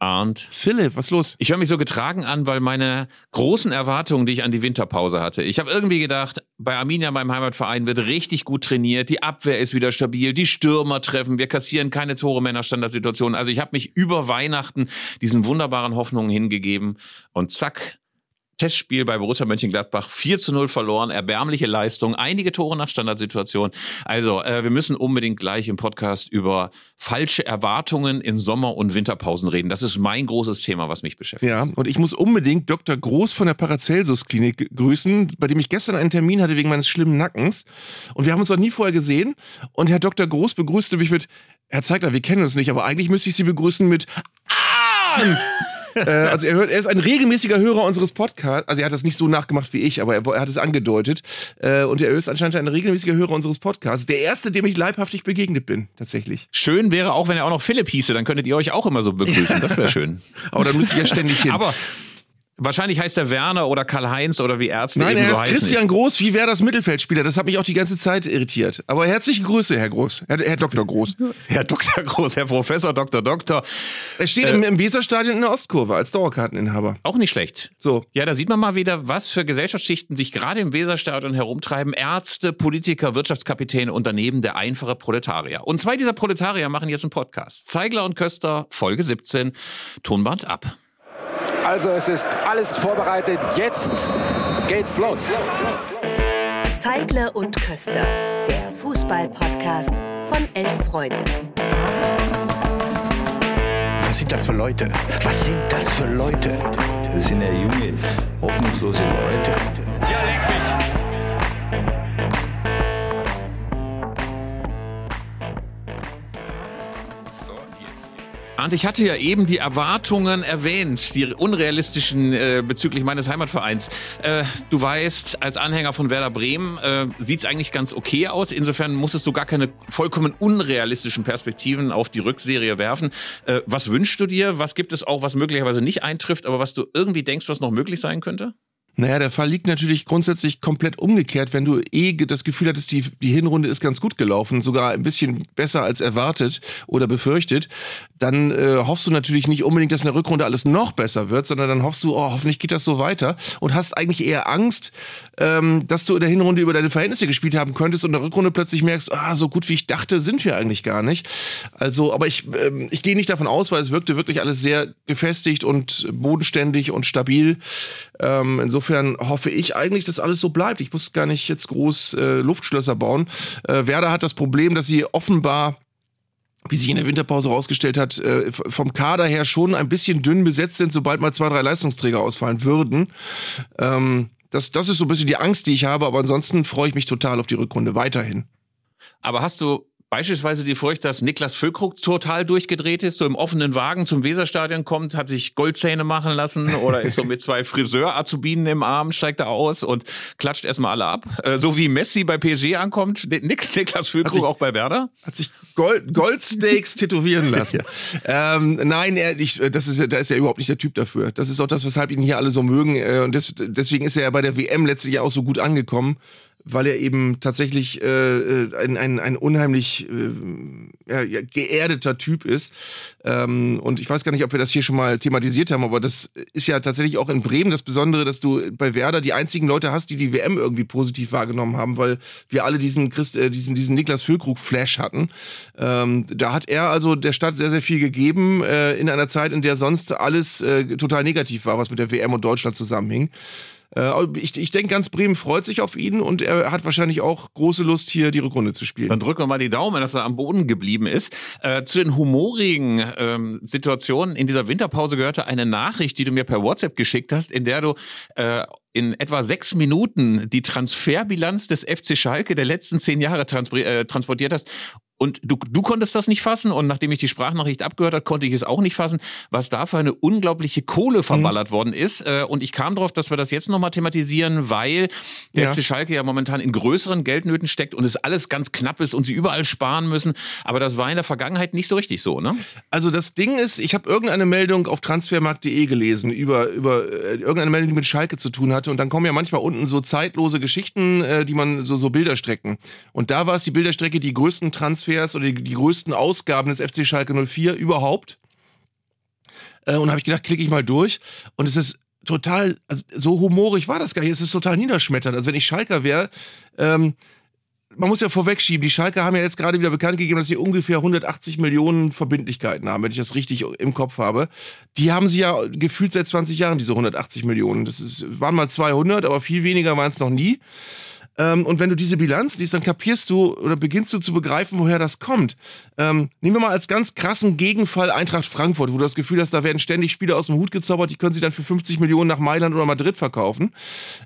Arndt. Philipp, was los? Ich höre mich so getragen an, weil meine großen Erwartungen, die ich an die Winterpause hatte. Ich habe irgendwie gedacht, bei Arminia, meinem Heimatverein, wird richtig gut trainiert, die Abwehr ist wieder stabil, die Stürmer treffen, wir kassieren keine Tore mehr in der Standardsituation. Also ich habe mich über Weihnachten diesen wunderbaren Hoffnungen hingegeben und zack, Testspiel bei Borussia Mönchengladbach 4 zu 0 verloren, erbärmliche Leistung, einige Tore nach Standardsituation. Also, äh, wir müssen unbedingt gleich im Podcast über falsche Erwartungen in Sommer- und Winterpausen reden. Das ist mein großes Thema, was mich beschäftigt. Ja, und ich muss unbedingt Dr. Groß von der Paracelsus-Klinik grüßen, bei dem ich gestern einen Termin hatte wegen meines schlimmen Nackens. Und wir haben uns noch nie vorher gesehen. Und Herr Dr. Groß begrüßte mich mit, Herr Zeigler, wir kennen uns nicht, aber eigentlich müsste ich Sie begrüßen mit Arndt! Äh, also er, hört, er ist ein regelmäßiger Hörer unseres Podcasts. Also er hat das nicht so nachgemacht wie ich, aber er, er hat es angedeutet. Äh, und er ist anscheinend ein regelmäßiger Hörer unseres Podcasts. Der erste, dem ich leibhaftig begegnet bin, tatsächlich. Schön wäre auch, wenn er auch noch Philipp hieße, dann könntet ihr euch auch immer so begrüßen. Das wäre schön. aber dann müsste ich ja ständig hin. Aber Wahrscheinlich heißt er Werner oder Karl-Heinz oder wie Ärzte Nein, eben er so ist heißen. Christian Groß, wie wäre das Mittelfeldspieler? Das hat mich auch die ganze Zeit irritiert. Aber herzliche Grüße, Herr Groß. Herr, Herr Dr. Groß. Herr Dr. Groß, Herr Professor, Dr. Doktor. Er steht im, im Weserstadion in der Ostkurve als Dauerkarteninhaber. Auch nicht schlecht. So. Ja, da sieht man mal wieder, was für Gesellschaftsschichten sich gerade im Weserstadion herumtreiben. Ärzte, Politiker, Wirtschaftskapitäne und daneben der einfache Proletarier. Und zwei dieser Proletarier machen jetzt einen Podcast. Zeigler und Köster, Folge 17, Tonband ab. Also es ist alles vorbereitet. Jetzt geht's los. Zeigler und Köster, der Fußball-Podcast von elf Freunden. Was sind das für Leute? Was sind das für Leute? Das sind ja junge, hoffnungslose Leute. Und ich hatte ja eben die Erwartungen erwähnt, die unrealistischen äh, bezüglich meines Heimatvereins. Äh, du weißt, als Anhänger von Werder Bremen äh, sieht's eigentlich ganz okay aus. Insofern musstest du gar keine vollkommen unrealistischen Perspektiven auf die Rückserie werfen. Äh, was wünschst du dir? Was gibt es auch, was möglicherweise nicht eintrifft, aber was du irgendwie denkst, was noch möglich sein könnte? Naja, der Fall liegt natürlich grundsätzlich komplett umgekehrt, wenn du eh das Gefühl hattest, die, die Hinrunde ist ganz gut gelaufen, sogar ein bisschen besser als erwartet oder befürchtet, dann äh, hoffst du natürlich nicht unbedingt, dass in der Rückrunde alles noch besser wird, sondern dann hoffst du, oh, hoffentlich geht das so weiter und hast eigentlich eher Angst, ähm, dass du in der Hinrunde über deine Verhältnisse gespielt haben könntest und in der Rückrunde plötzlich merkst, ah, so gut wie ich dachte, sind wir eigentlich gar nicht. Also, aber ich, ähm, ich gehe nicht davon aus, weil es wirkte wirklich alles sehr gefestigt und bodenständig und stabil. Ähm, insofern hoffe ich eigentlich, dass alles so bleibt. Ich muss gar nicht jetzt groß äh, Luftschlösser bauen. Äh, Werder hat das Problem, dass sie offenbar wie sich in der Winterpause herausgestellt hat, äh, vom Kader her schon ein bisschen dünn besetzt sind, sobald mal zwei, drei Leistungsträger ausfallen würden. Ähm, das, das ist so ein bisschen die Angst, die ich habe, aber ansonsten freue ich mich total auf die Rückrunde weiterhin. Aber hast du Beispielsweise die Furcht, dass Niklas Füllkrug total durchgedreht ist, so im offenen Wagen zum Weserstadion kommt, hat sich Goldzähne machen lassen oder ist so mit zwei Friseur-Azubinen im Arm, steigt da aus und klatscht erstmal alle ab. Äh, so wie Messi bei PSG ankommt, Nik Niklas Füllkrug sich, auch bei Werder. Hat sich Gold, Goldsteaks tätowieren lassen. ja. ähm, nein, er, ich, das ist, da ist er überhaupt nicht der Typ dafür. Das ist auch das, weshalb ihn hier alle so mögen. Äh, und des, deswegen ist er ja bei der WM letztlich auch so gut angekommen weil er eben tatsächlich äh, ein, ein, ein unheimlich äh, ja, geerdeter Typ ist. Ähm, und ich weiß gar nicht, ob wir das hier schon mal thematisiert haben, aber das ist ja tatsächlich auch in Bremen das Besondere, dass du bei Werder die einzigen Leute hast, die die WM irgendwie positiv wahrgenommen haben, weil wir alle diesen, Christ, äh, diesen, diesen Niklas Füllkrug-Flash hatten. Ähm, da hat er also der Stadt sehr, sehr viel gegeben äh, in einer Zeit, in der sonst alles äh, total negativ war, was mit der WM und Deutschland zusammenhing. Äh, ich, ich denke, ganz Bremen freut sich auf ihn und er hat wahrscheinlich auch große Lust, hier die Rückrunde zu spielen. Dann drücken wir mal die Daumen, dass er am Boden geblieben ist. Äh, zu den humorigen ähm, Situationen in dieser Winterpause gehörte eine Nachricht, die du mir per WhatsApp geschickt hast, in der du äh, in etwa sechs Minuten die Transferbilanz des FC Schalke der letzten zehn Jahre äh, transportiert hast. Und du, du konntest das nicht fassen und nachdem ich die Sprachnachricht abgehört habe, konnte ich es auch nicht fassen, was da für eine unglaubliche Kohle verballert mhm. worden ist. Äh, und ich kam darauf, dass wir das jetzt nochmal thematisieren, weil der ja. FC Schalke ja momentan in größeren Geldnöten steckt und es alles ganz knapp ist und sie überall sparen müssen. Aber das war in der Vergangenheit nicht so richtig so, ne? Also das Ding ist, ich habe irgendeine Meldung auf transfermarkt.de gelesen über, über äh, irgendeine Meldung, die mit Schalke zu tun hatte. Und dann kommen ja manchmal unten so zeitlose Geschichten, äh, die man so, so Bilderstrecken. Und da war es die Bilderstrecke, die größten Transfer Transfers oder die, die größten Ausgaben des FC Schalke 04 überhaupt. Äh, und habe ich gedacht, klicke ich mal durch. Und es ist total, also so humorig war das gar nicht. Es ist total niederschmetternd. Also wenn ich Schalker wäre, ähm, man muss ja vorwegschieben, die Schalke haben ja jetzt gerade wieder bekannt gegeben, dass sie ungefähr 180 Millionen Verbindlichkeiten haben, wenn ich das richtig im Kopf habe. Die haben sie ja gefühlt seit 20 Jahren, diese 180 Millionen. Das ist, waren mal 200, aber viel weniger waren es noch nie. Ähm, und wenn du diese Bilanz liest, dann kapierst du oder beginnst du zu begreifen, woher das kommt. Ähm, nehmen wir mal als ganz krassen Gegenfall Eintracht Frankfurt, wo du das Gefühl hast, da werden ständig Spieler aus dem Hut gezaubert, die können sie dann für 50 Millionen nach Mailand oder Madrid verkaufen.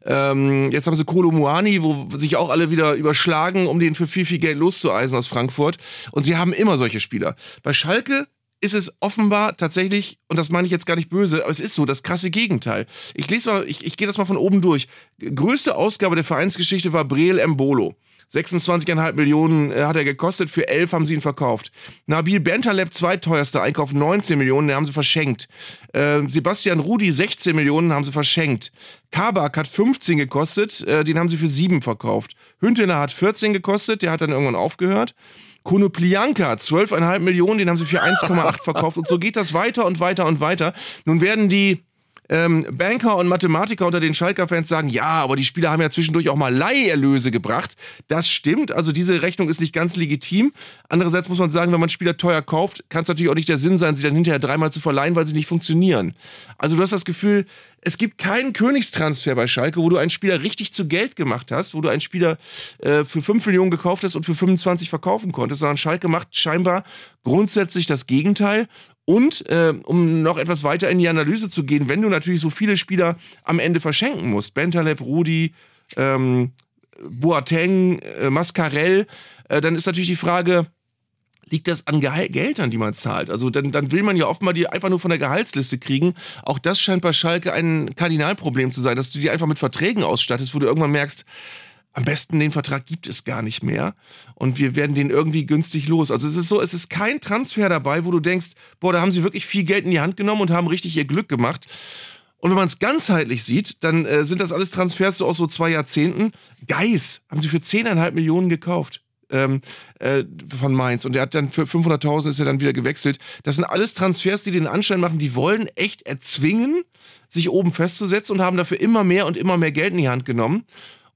Ähm, jetzt haben sie Kolo Muani, wo sich auch alle wieder überschlagen, um den für viel, viel Geld loszueisen aus Frankfurt. Und sie haben immer solche Spieler. Bei Schalke ist es offenbar tatsächlich, und das meine ich jetzt gar nicht böse, aber es ist so, das krasse Gegenteil. Ich lese mal, ich, ich gehe das mal von oben durch. Größte Ausgabe der Vereinsgeschichte war Breel Mbolo. 26,5 Millionen äh, hat er gekostet, für 11 haben sie ihn verkauft. Nabil Bentaleb, zweiteuerster Einkauf, 19 Millionen, den haben sie verschenkt. Äh, Sebastian Rudi, 16 Millionen, haben sie verschenkt. Kabak hat 15 gekostet, äh, den haben sie für 7 verkauft. Hüntener hat 14 gekostet, der hat dann irgendwann aufgehört. Konoplianka, 12,5 Millionen, den haben sie für 1,8 verkauft. Und so geht das weiter und weiter und weiter. Nun werden die ähm, Banker und Mathematiker unter den Schalker-Fans sagen, ja, aber die Spieler haben ja zwischendurch auch mal Leiherlöse gebracht. Das stimmt, also diese Rechnung ist nicht ganz legitim. Andererseits muss man sagen, wenn man Spieler teuer kauft, kann es natürlich auch nicht der Sinn sein, sie dann hinterher dreimal zu verleihen, weil sie nicht funktionieren. Also du hast das Gefühl, es gibt keinen Königstransfer bei Schalke, wo du einen Spieler richtig zu Geld gemacht hast, wo du einen Spieler äh, für 5 Millionen gekauft hast und für 25 verkaufen konntest, sondern Schalke macht scheinbar grundsätzlich das Gegenteil. Und äh, um noch etwas weiter in die Analyse zu gehen, wenn du natürlich so viele Spieler am Ende verschenken musst, Bentaleb, Rudi, ähm, Boateng, äh, Mascarell, äh, dann ist natürlich die Frage, liegt das an Gehal Geldern, die man zahlt? Also dann, dann will man ja oft mal die einfach nur von der Gehaltsliste kriegen. Auch das scheint bei Schalke ein Kardinalproblem zu sein, dass du die einfach mit Verträgen ausstattest, wo du irgendwann merkst, am besten den Vertrag gibt es gar nicht mehr und wir werden den irgendwie günstig los. Also es ist so, es ist kein Transfer dabei, wo du denkst, boah, da haben sie wirklich viel Geld in die Hand genommen und haben richtig ihr Glück gemacht. Und wenn man es ganzheitlich sieht, dann äh, sind das alles Transfers so aus so zwei Jahrzehnten. Geis haben sie für 10,5 Millionen gekauft. Ähm, äh, von Mainz und der hat dann für 500.000 ist er dann wieder gewechselt. Das sind alles Transfers, die den Anschein machen, die wollen echt erzwingen, sich oben festzusetzen und haben dafür immer mehr und immer mehr Geld in die Hand genommen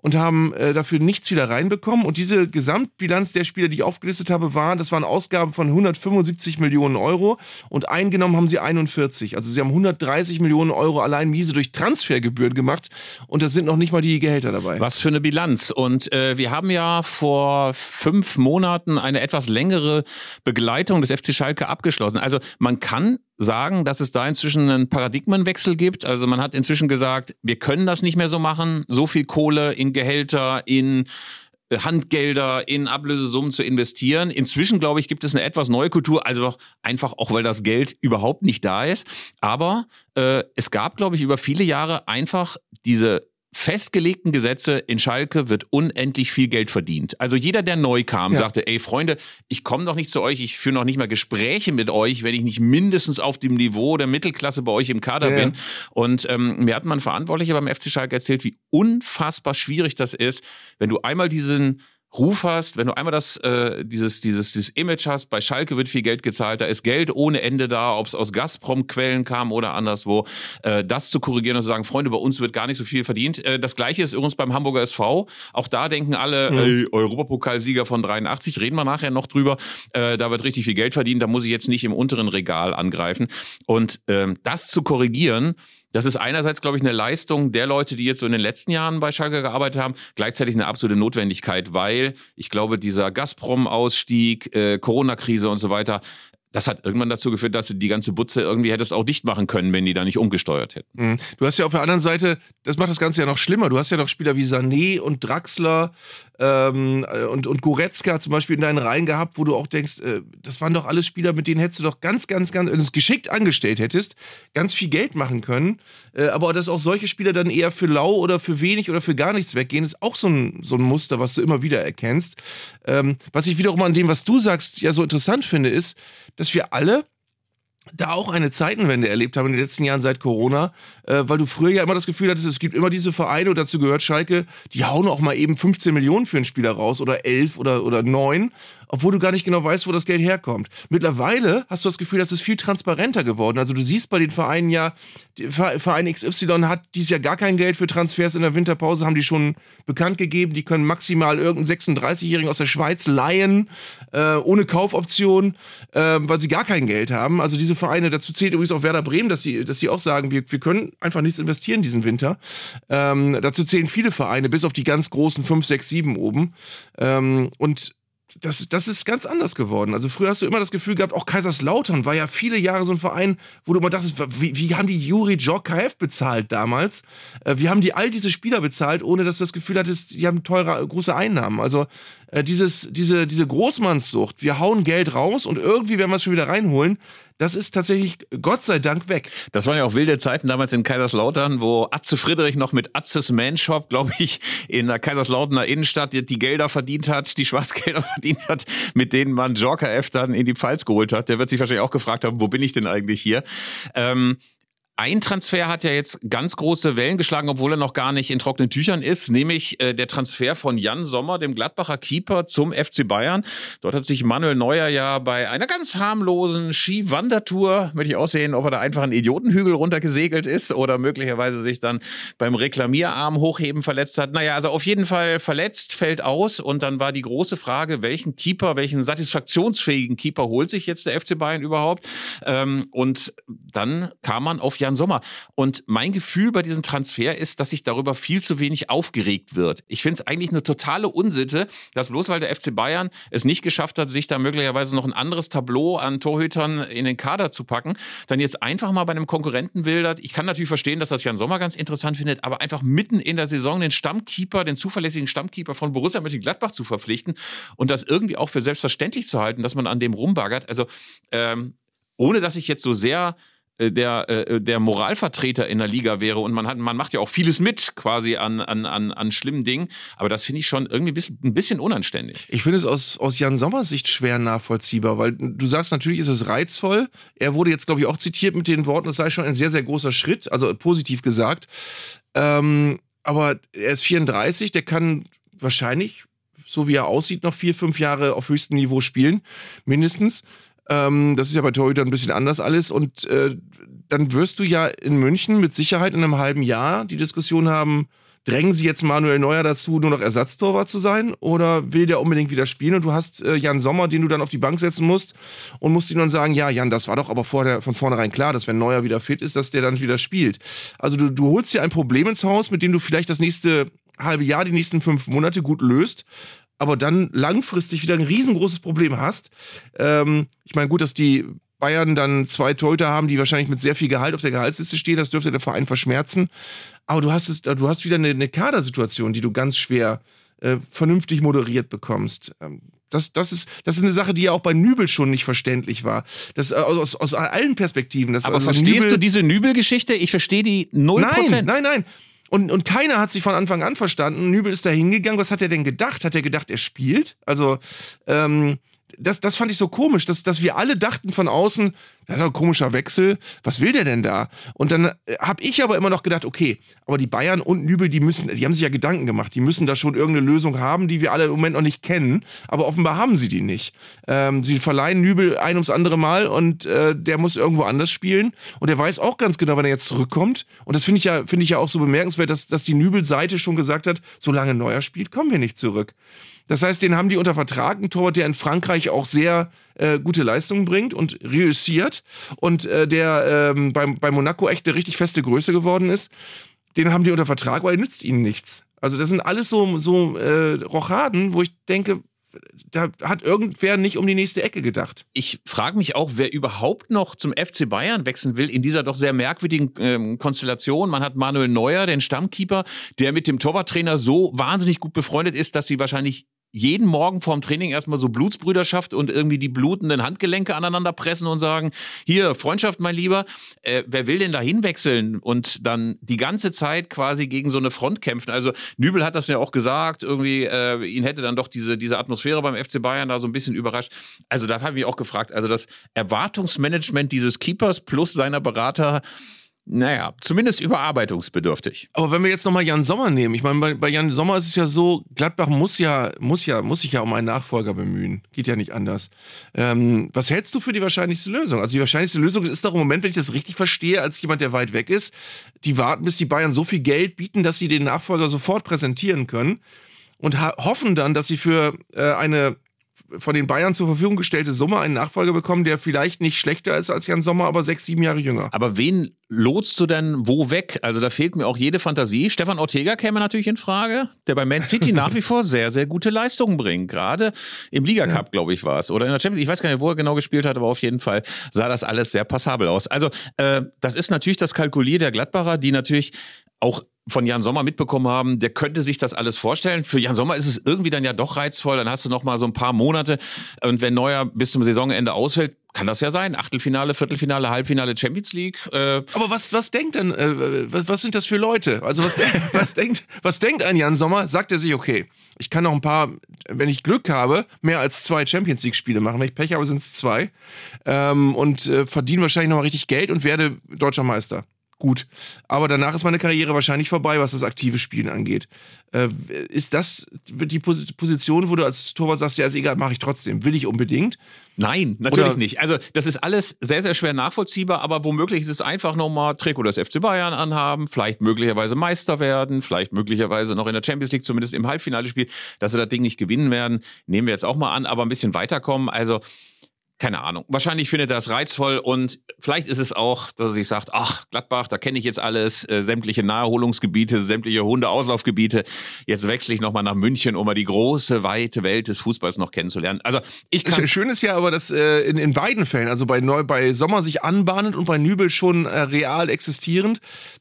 und haben äh, dafür nichts wieder reinbekommen. Und diese Gesamtbilanz der Spieler, die ich aufgelistet habe, war, das waren Ausgaben von 175 Millionen Euro und eingenommen haben sie 41. Also sie haben 130 Millionen Euro allein miese durch Transfergebühren gemacht und da sind noch nicht mal die Gehälter dabei. Was für eine Bilanz. Und äh, wir haben ja vor fünf Monaten eine etwas längere Begleitung des FC Schalke abgeschlossen. Also man kann sagen, dass es da inzwischen einen Paradigmenwechsel gibt. Also man hat inzwischen gesagt, wir können das nicht mehr so machen, so viel Kohle in Gehälter, in äh, Handgelder in Ablösesummen zu investieren. Inzwischen, glaube ich, gibt es eine etwas neue Kultur, also einfach auch, weil das Geld überhaupt nicht da ist. Aber äh, es gab, glaube ich, über viele Jahre einfach diese festgelegten Gesetze in Schalke wird unendlich viel Geld verdient. Also jeder, der neu kam, ja. sagte, ey Freunde, ich komme doch nicht zu euch, ich führe noch nicht mal Gespräche mit euch, wenn ich nicht mindestens auf dem Niveau der Mittelklasse bei euch im Kader ja. bin. Und ähm, mir hat man Verantwortlicher beim FC Schalke erzählt, wie unfassbar schwierig das ist, wenn du einmal diesen Ruf hast, wenn du einmal das, äh, dieses, dieses, dieses Image hast, bei Schalke wird viel Geld gezahlt, da ist Geld ohne Ende da, ob es aus Gazprom-Quellen kam oder anderswo, äh, das zu korrigieren und zu sagen, Freunde, bei uns wird gar nicht so viel verdient. Äh, das gleiche ist übrigens beim Hamburger SV. Auch da denken alle, mhm. ey, Europapokalsieger von 83, reden wir nachher noch drüber, äh, da wird richtig viel Geld verdient, da muss ich jetzt nicht im unteren Regal angreifen. Und ähm, das zu korrigieren, das ist einerseits, glaube ich, eine Leistung der Leute, die jetzt so in den letzten Jahren bei Schalke gearbeitet haben, gleichzeitig eine absolute Notwendigkeit, weil ich glaube, dieser Gazprom-Ausstieg, äh, Corona-Krise und so weiter, das hat irgendwann dazu geführt, dass du die ganze Butze irgendwie hättest auch dicht machen können, wenn die da nicht umgesteuert hätten. Mhm. Du hast ja auf der anderen Seite, das macht das Ganze ja noch schlimmer. Du hast ja noch Spieler wie Sané und Draxler ähm, äh, und, und Goretzka zum Beispiel in deinen Reihen gehabt, wo du auch denkst, äh, das waren doch alles Spieler, mit denen hättest du doch ganz, ganz, ganz, wenn du es geschickt angestellt hättest, ganz viel Geld machen können. Äh, aber dass auch solche Spieler dann eher für lau oder für wenig oder für gar nichts weggehen, ist auch so ein, so ein Muster, was du immer wieder erkennst. Ähm, was ich wiederum an dem, was du sagst, ja so interessant finde, ist, dass wir alle da auch eine Zeitenwende erlebt haben in den letzten Jahren seit Corona, äh, weil du früher ja immer das Gefühl hattest, es gibt immer diese Vereine, und dazu gehört Schalke, die hauen auch mal eben 15 Millionen für einen Spieler raus oder 11 oder, oder 9 obwohl du gar nicht genau weißt, wo das Geld herkommt. Mittlerweile hast du das Gefühl, das ist viel transparenter geworden. Also du siehst bei den Vereinen ja, Verein XY hat dieses Jahr gar kein Geld für Transfers in der Winterpause, haben die schon bekannt gegeben, die können maximal irgendeinen 36-Jährigen aus der Schweiz leihen, äh, ohne Kaufoption, äh, weil sie gar kein Geld haben. Also diese Vereine, dazu zählt übrigens auch Werder Bremen, dass sie, dass sie auch sagen, wir, wir können einfach nichts investieren diesen Winter. Ähm, dazu zählen viele Vereine, bis auf die ganz großen 5, 6, 7 oben. Ähm, und das, das ist ganz anders geworden. Also früher hast du immer das Gefühl gehabt, auch Kaiserslautern war ja viele Jahre so ein Verein, wo du immer dachtest, wie, wie haben die Juri KF bezahlt damals? Äh, wie haben die all diese Spieler bezahlt, ohne dass du das Gefühl hattest, die haben teure, große Einnahmen? Also äh, dieses, diese, diese Großmannssucht, wir hauen Geld raus und irgendwie werden wir es schon wieder reinholen, das ist tatsächlich Gott sei Dank weg. Das waren ja auch wilde Zeiten damals in Kaiserslautern, wo Atze Friedrich noch mit Atzes Manshop, glaube ich, in der Kaiserslauterner Innenstadt die, Gelder verdient hat, die Schwarzgelder verdient hat, mit denen man Jorka F dann in die Pfalz geholt hat. Der wird sich wahrscheinlich auch gefragt haben, wo bin ich denn eigentlich hier? Ähm, ein Transfer hat ja jetzt ganz große Wellen geschlagen, obwohl er noch gar nicht in trockenen Tüchern ist, nämlich äh, der Transfer von Jan Sommer, dem Gladbacher Keeper, zum FC Bayern. Dort hat sich Manuel Neuer ja bei einer ganz harmlosen Skiwandertour, möchte ich aussehen, ob er da einfach einen Idiotenhügel runtergesegelt ist oder möglicherweise sich dann beim Reklamierarm hochheben verletzt hat. Naja, also auf jeden Fall verletzt, fällt aus und dann war die große Frage, welchen Keeper, welchen satisfaktionsfähigen Keeper holt sich jetzt der FC Bayern überhaupt? Ähm, und dann kam man auf Jan Jan Sommer. Und mein Gefühl bei diesem Transfer ist, dass sich darüber viel zu wenig aufgeregt wird. Ich finde es eigentlich eine totale Unsitte, dass bloß weil der FC Bayern es nicht geschafft hat, sich da möglicherweise noch ein anderes Tableau an Torhütern in den Kader zu packen, dann jetzt einfach mal bei einem Konkurrenten wildert. Ich kann natürlich verstehen, dass das Jan Sommer ganz interessant findet, aber einfach mitten in der Saison den Stammkeeper, den zuverlässigen Stammkeeper von Borussia Mönchengladbach zu verpflichten und das irgendwie auch für selbstverständlich zu halten, dass man an dem rumbaggert. Also ähm, ohne dass ich jetzt so sehr der, äh, der Moralvertreter in der Liga wäre und man hat, man macht ja auch vieles mit quasi an, an, an, an schlimmen Dingen, aber das finde ich schon irgendwie ein bisschen, ein bisschen unanständig. Ich finde es aus, aus Jan Sommers Sicht schwer nachvollziehbar, weil du sagst, natürlich ist es reizvoll. Er wurde jetzt, glaube ich, auch zitiert mit den Worten, es sei schon ein sehr, sehr großer Schritt, also positiv gesagt. Ähm, aber er ist 34, der kann wahrscheinlich, so wie er aussieht, noch vier, fünf Jahre auf höchstem Niveau spielen, mindestens. Ähm, das ist ja bei Torhütern ein bisschen anders alles. Und äh, dann wirst du ja in München mit Sicherheit in einem halben Jahr die Diskussion haben, drängen sie jetzt Manuel Neuer dazu, nur noch Ersatztorwart zu sein? Oder will der unbedingt wieder spielen? Und du hast äh, Jan Sommer, den du dann auf die Bank setzen musst und musst ihm dann sagen, ja, Jan, das war doch aber vor der, von vornherein klar, dass wenn Neuer wieder fit ist, dass der dann wieder spielt. Also du, du holst dir ein Problem ins Haus, mit dem du vielleicht das nächste halbe Jahr, die nächsten fünf Monate gut löst aber dann langfristig wieder ein riesengroßes Problem hast. Ähm, ich meine, gut, dass die Bayern dann zwei Torhüter haben, die wahrscheinlich mit sehr viel Gehalt auf der Gehaltsliste stehen, das dürfte der Verein verschmerzen. Aber du hast es, du hast wieder eine, eine Kadersituation, die du ganz schwer äh, vernünftig moderiert bekommst. Ähm, das, das, ist, das ist eine Sache, die ja auch bei Nübel schon nicht verständlich war. Das, äh, aus, aus allen Perspektiven. Das, Aber also verstehst Nübel, du diese Nübel-Geschichte? Ich verstehe die 0%. Nein, nein, nein. Und, und keiner hat sich von Anfang an verstanden. Nübel ist da hingegangen. Was hat er denn gedacht? Hat er gedacht, er spielt? Also, ähm, das, das fand ich so komisch, dass, dass wir alle dachten von außen, das ist ein komischer Wechsel, was will der denn da? Und dann äh, habe ich aber immer noch gedacht, okay, aber die Bayern und Nübel, die müssen, die haben sich ja Gedanken gemacht, die müssen da schon irgendeine Lösung haben, die wir alle im Moment noch nicht kennen, aber offenbar haben sie die nicht. Ähm, sie verleihen Nübel ein ums andere Mal und äh, der muss irgendwo anders spielen und er weiß auch ganz genau, wenn er jetzt zurückkommt und das finde ich ja, finde ich ja auch so bemerkenswert, dass, dass die Nübel-Seite schon gesagt hat, solange Neuer spielt, kommen wir nicht zurück. Das heißt, den haben die unter Vertrag, ein Torwart, der in Frankreich auch sehr äh, gute Leistungen bringt und reüssiert und äh, der ähm, bei, bei Monaco echt eine richtig feste Größe geworden ist. Den haben die unter Vertrag, weil er nützt ihnen nichts. Also das sind alles so, so äh, Rochaden, wo ich denke, da hat irgendwer nicht um die nächste Ecke gedacht. Ich frage mich auch, wer überhaupt noch zum FC Bayern wechseln will in dieser doch sehr merkwürdigen ähm, Konstellation. Man hat Manuel Neuer, den Stammkeeper, der mit dem Torwarttrainer so wahnsinnig gut befreundet ist, dass sie wahrscheinlich jeden Morgen vorm Training erstmal so Blutsbrüderschaft und irgendwie die blutenden Handgelenke aneinander pressen und sagen, hier, Freundschaft, mein Lieber, äh, wer will denn da hinwechseln und dann die ganze Zeit quasi gegen so eine Front kämpfen? Also Nübel hat das ja auch gesagt, irgendwie, äh, ihn hätte dann doch diese, diese Atmosphäre beim FC Bayern da so ein bisschen überrascht. Also da habe ich mich auch gefragt, also das Erwartungsmanagement dieses Keepers plus seiner Berater, naja, zumindest überarbeitungsbedürftig. Aber wenn wir jetzt nochmal Jan Sommer nehmen, ich meine, bei, bei, Jan Sommer ist es ja so, Gladbach muss ja, muss ja, muss sich ja um einen Nachfolger bemühen. Geht ja nicht anders. Ähm, was hältst du für die wahrscheinlichste Lösung? Also die wahrscheinlichste Lösung ist doch im Moment, wenn ich das richtig verstehe, als jemand, der weit weg ist, die warten, bis die Bayern so viel Geld bieten, dass sie den Nachfolger sofort präsentieren können und hoffen dann, dass sie für äh, eine von den Bayern zur Verfügung gestellte Summe einen Nachfolger bekommen, der vielleicht nicht schlechter ist als Jan Sommer, aber sechs, sieben Jahre jünger. Aber wen lotst du denn wo weg? Also da fehlt mir auch jede Fantasie. Stefan Ortega käme natürlich in Frage, der bei Man City nach wie vor sehr, sehr gute Leistungen bringt. Gerade im Liga Cup, ja. glaube ich, war es. Oder in der Champions Ich weiß gar nicht, wo er genau gespielt hat, aber auf jeden Fall sah das alles sehr passabel aus. Also äh, das ist natürlich das Kalkulier der Gladbacher, die natürlich auch von Jan Sommer mitbekommen haben, der könnte sich das alles vorstellen. Für Jan Sommer ist es irgendwie dann ja doch reizvoll. Dann hast du noch mal so ein paar Monate. Und wenn Neuer bis zum Saisonende ausfällt, kann das ja sein. Achtelfinale, Viertelfinale, Halbfinale, Champions League. Äh. Aber was, was denkt denn, äh, was, was sind das für Leute? Also was, was denkt, was denkt ein Jan Sommer? Sagt er sich, okay, ich kann noch ein paar, wenn ich Glück habe, mehr als zwei Champions League Spiele machen. Wenn ich Pech habe, sind es zwei. Ähm, und äh, verdiene wahrscheinlich noch mal richtig Geld und werde deutscher Meister gut. Aber danach ist meine Karriere wahrscheinlich vorbei, was das aktive Spielen angeht. Äh, ist das die Position, wo du als Torwart sagst, ja, ist egal, mache ich trotzdem, will ich unbedingt? Nein, natürlich Oder? nicht. Also das ist alles sehr, sehr schwer nachvollziehbar, aber womöglich ist es einfach nochmal Trikot des FC Bayern anhaben, vielleicht möglicherweise Meister werden, vielleicht möglicherweise noch in der Champions League, zumindest im Halbfinale spielen, dass sie das Ding nicht gewinnen werden, nehmen wir jetzt auch mal an, aber ein bisschen weiterkommen. Also keine Ahnung. Wahrscheinlich findet er das reizvoll und vielleicht ist es auch, dass er sich sagt, ach, Gladbach, da kenne ich jetzt alles, äh, sämtliche Naherholungsgebiete, sämtliche Hundeauslaufgebiete. Jetzt wechsle ich nochmal nach München, um mal die große, weite Welt des Fußballs noch kennenzulernen. Also ich kann. Schön ist ja aber, dass äh, in, in beiden Fällen, also bei, Neu bei Sommer sich anbahnend und bei Nübel schon äh, real existierend,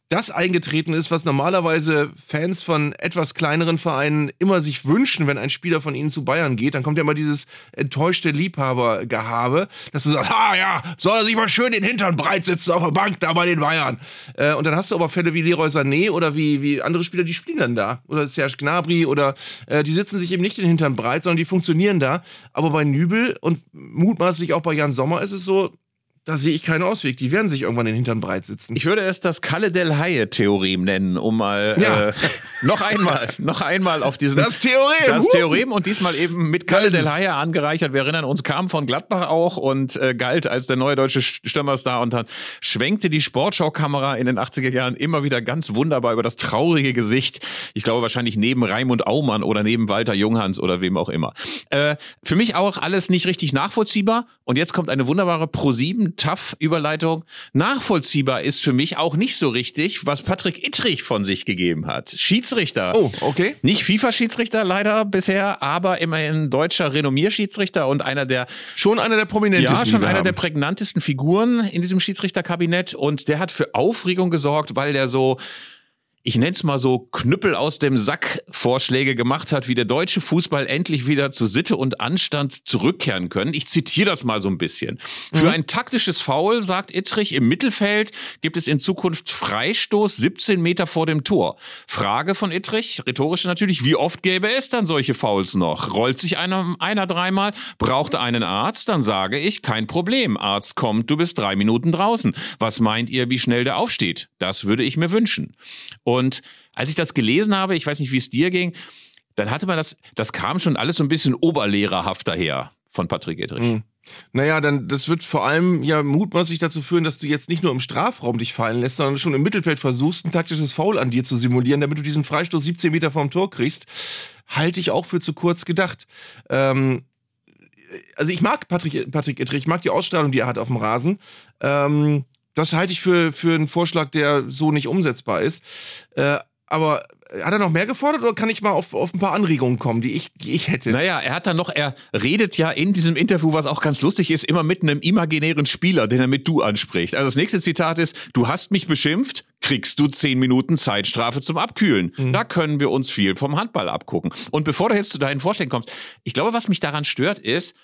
das eingetreten ist, was normalerweise Fans von etwas kleineren Vereinen immer sich wünschen, wenn ein Spieler von ihnen zu Bayern geht. Dann kommt ja immer dieses enttäuschte Liebhabergehabe, dass du sagst, ah ja, soll er sich mal schön den Hintern breit sitzen auf der Bank da bei den Bayern. Äh, und dann hast du aber Fälle wie Leroy Sané oder wie, wie andere Spieler, die spielen dann da. Oder Serge Gnabry oder äh, die sitzen sich eben nicht den Hintern breit, sondern die funktionieren da. Aber bei Nübel und mutmaßlich auch bei Jan Sommer ist es so, da sehe ich keinen Ausweg. Die werden sich irgendwann den Hintern breit sitzen. Ich würde es das Kalle del Haie-Theorem nennen, um mal ja. äh, noch einmal, noch einmal auf diesen. Das Theorem! Das. Theorem und diesmal eben mit Kalle del Haie angereichert. Wir erinnern uns, kam von Gladbach auch und äh, galt als der neue deutsche Stürmerstar und dann schwenkte die Sportschau-Kamera in den 80er Jahren immer wieder ganz wunderbar über das traurige Gesicht. Ich glaube wahrscheinlich neben Raimund Aumann oder neben Walter Junghans oder wem auch immer. Äh, für mich auch alles nicht richtig nachvollziehbar. Und jetzt kommt eine wunderbare Pro 7 Tough-Überleitung. Nachvollziehbar ist für mich auch nicht so richtig, was Patrick Ittrich von sich gegeben hat. Schiedsrichter. Oh, okay. Nicht FIFA-Schiedsrichter leider bisher, aber immerhin deutscher Renommierschiedsrichter und einer der... Schon einer der prominentesten. Ja, schon einer haben. der prägnantesten Figuren in diesem Schiedsrichterkabinett und der hat für Aufregung gesorgt, weil der so ich nenne es mal so, Knüppel aus dem Sack Vorschläge gemacht hat, wie der deutsche Fußball endlich wieder zu Sitte und Anstand zurückkehren können. Ich zitiere das mal so ein bisschen. Mhm. Für ein taktisches Foul, sagt Ittrich, im Mittelfeld gibt es in Zukunft Freistoß 17 Meter vor dem Tor. Frage von Ittrich, rhetorisch natürlich, wie oft gäbe es dann solche Fouls noch? Rollt sich einer, einer dreimal, braucht er einen Arzt, dann sage ich, kein Problem. Arzt kommt, du bist drei Minuten draußen. Was meint ihr, wie schnell der aufsteht? Das würde ich mir wünschen. Und und als ich das gelesen habe, ich weiß nicht, wie es dir ging, dann hatte man das, das kam schon alles so ein bisschen oberlehrerhaft daher von Patrick Edrich. Mhm. Naja, dann das wird vor allem ja mutmaßlich dazu führen, dass du jetzt nicht nur im Strafraum dich fallen lässt, sondern schon im Mittelfeld versuchst, ein taktisches Foul an dir zu simulieren, damit du diesen Freistoß 17 Meter vom Tor kriegst. Halte ich auch für zu kurz gedacht. Ähm, also ich mag Patrick, Patrick Edrich, ich mag die Ausstrahlung, die er hat auf dem Rasen. Ähm, das halte ich für, für einen Vorschlag, der so nicht umsetzbar ist. Äh, aber hat er noch mehr gefordert oder kann ich mal auf, auf ein paar Anregungen kommen, die ich, die ich hätte? Naja, er hat dann noch, er redet ja in diesem Interview, was auch ganz lustig ist, immer mit einem imaginären Spieler, den er mit du anspricht. Also das nächste Zitat ist, du hast mich beschimpft, kriegst du zehn Minuten Zeitstrafe zum Abkühlen. Mhm. Da können wir uns viel vom Handball abgucken. Und bevor du jetzt zu deinen Vorschlägen kommst, ich glaube, was mich daran stört, ist,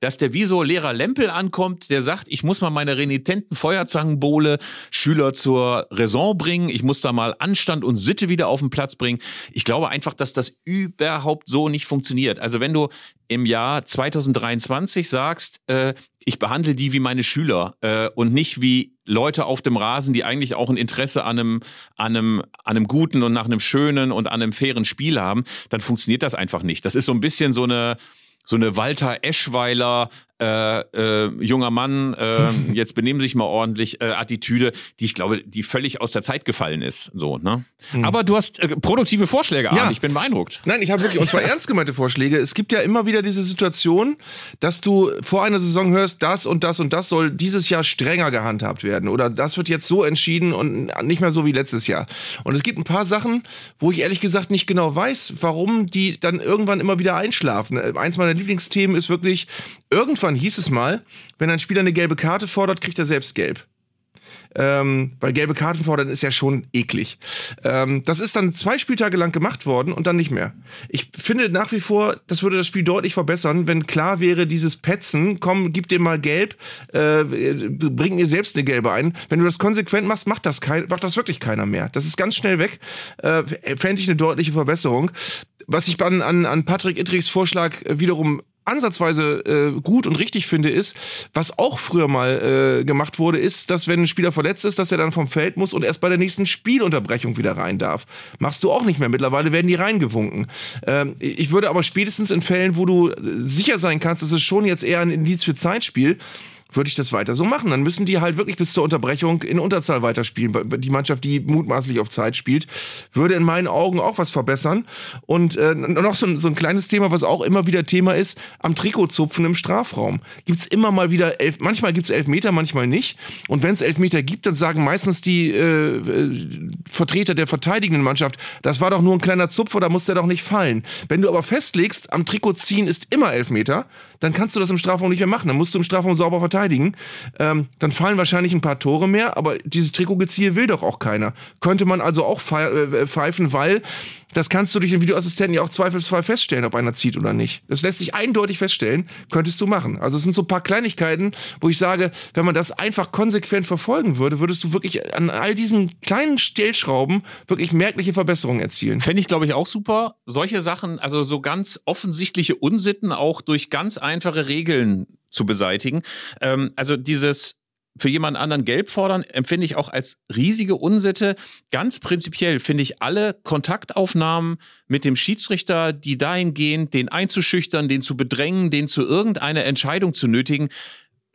dass der wie so Lehrer Lempel ankommt, der sagt, ich muss mal meine renitenten Feuerzangenbowle Schüler zur Raison bringen, ich muss da mal Anstand und Sitte wieder auf den Platz bringen. Ich glaube einfach, dass das überhaupt so nicht funktioniert. Also wenn du im Jahr 2023 sagst, äh, ich behandle die wie meine Schüler äh, und nicht wie Leute auf dem Rasen, die eigentlich auch ein Interesse an einem, an einem, an einem guten und nach einem schönen und an einem fairen Spiel haben, dann funktioniert das einfach nicht. Das ist so ein bisschen so eine, so eine Walter Eschweiler äh, äh, junger Mann, äh, jetzt benehmen Sie sich mal ordentlich, äh, Attitüde, die ich glaube, die völlig aus der Zeit gefallen ist. So, ne? Hm. Aber du hast äh, produktive Vorschläge, ja. ich bin beeindruckt. Nein, ich habe wirklich, und zwar ernst gemeinte Vorschläge. Es gibt ja immer wieder diese Situation, dass du vor einer Saison hörst, das und das und das soll dieses Jahr strenger gehandhabt werden. Oder das wird jetzt so entschieden und nicht mehr so wie letztes Jahr. Und es gibt ein paar Sachen, wo ich ehrlich gesagt nicht genau weiß, warum die dann irgendwann immer wieder einschlafen. Eins meiner Lieblingsthemen ist wirklich, irgendwann hieß es mal, wenn ein Spieler eine gelbe Karte fordert, kriegt er selbst gelb. Ähm, weil gelbe Karten fordern ist ja schon eklig. Ähm, das ist dann zwei Spieltage lang gemacht worden und dann nicht mehr. Ich finde nach wie vor, das würde das Spiel deutlich verbessern, wenn klar wäre, dieses Petzen, komm, gib dir mal gelb, äh, bring mir selbst eine gelbe ein. Wenn du das konsequent machst, macht das, kein, macht das wirklich keiner mehr. Das ist ganz schnell weg. Äh, Fände ich eine deutliche Verbesserung. Was ich an, an, an Patrick Ittrichs Vorschlag wiederum ansatzweise äh, gut und richtig finde, ist, was auch früher mal äh, gemacht wurde, ist, dass wenn ein Spieler verletzt ist, dass er dann vom Feld muss und erst bei der nächsten Spielunterbrechung wieder rein darf. Machst du auch nicht mehr. Mittlerweile werden die reingewunken. Ähm, ich würde aber spätestens in Fällen, wo du sicher sein kannst, dass es schon jetzt eher ein Indiz für Zeitspiel, würde ich das weiter so machen. Dann müssen die halt wirklich bis zur Unterbrechung in Unterzahl weiterspielen. Die Mannschaft, die mutmaßlich auf Zeit spielt, würde in meinen Augen auch was verbessern. Und äh, noch so ein, so ein kleines Thema, was auch immer wieder Thema ist, am Trikotzupfen im Strafraum. Gibt es immer mal wieder elf, manchmal gibt es elf Meter, manchmal nicht. Und wenn es elf Meter gibt, dann sagen meistens die äh, äh, Vertreter der verteidigenden Mannschaft, das war doch nur ein kleiner Zupfer, da muss der doch nicht fallen. Wenn du aber festlegst, am Trikot ziehen ist immer elf Meter, dann kannst du das im Strafraum nicht mehr machen. Dann musst du im Strafraum sauber verteidigen. Ähm, dann fallen wahrscheinlich ein paar Tore mehr, aber dieses Trikotgeziehe will doch auch keiner. Könnte man also auch äh, pfeifen, weil das kannst du durch den Videoassistenten ja auch zweifelsfrei feststellen, ob einer zieht oder nicht. Das lässt sich eindeutig feststellen, könntest du machen. Also es sind so ein paar Kleinigkeiten, wo ich sage, wenn man das einfach konsequent verfolgen würde, würdest du wirklich an all diesen kleinen Stellschrauben wirklich merkliche Verbesserungen erzielen. Fände ich, glaube ich, auch super. Solche Sachen, also so ganz offensichtliche Unsitten auch durch ganz einfache Regeln zu beseitigen. Ähm, also dieses für jemand anderen gelb fordern, empfinde ich auch als riesige Unsitte. Ganz prinzipiell finde ich alle Kontaktaufnahmen mit dem Schiedsrichter, die dahin gehen, den einzuschüchtern, den zu bedrängen, den zu irgendeiner Entscheidung zu nötigen,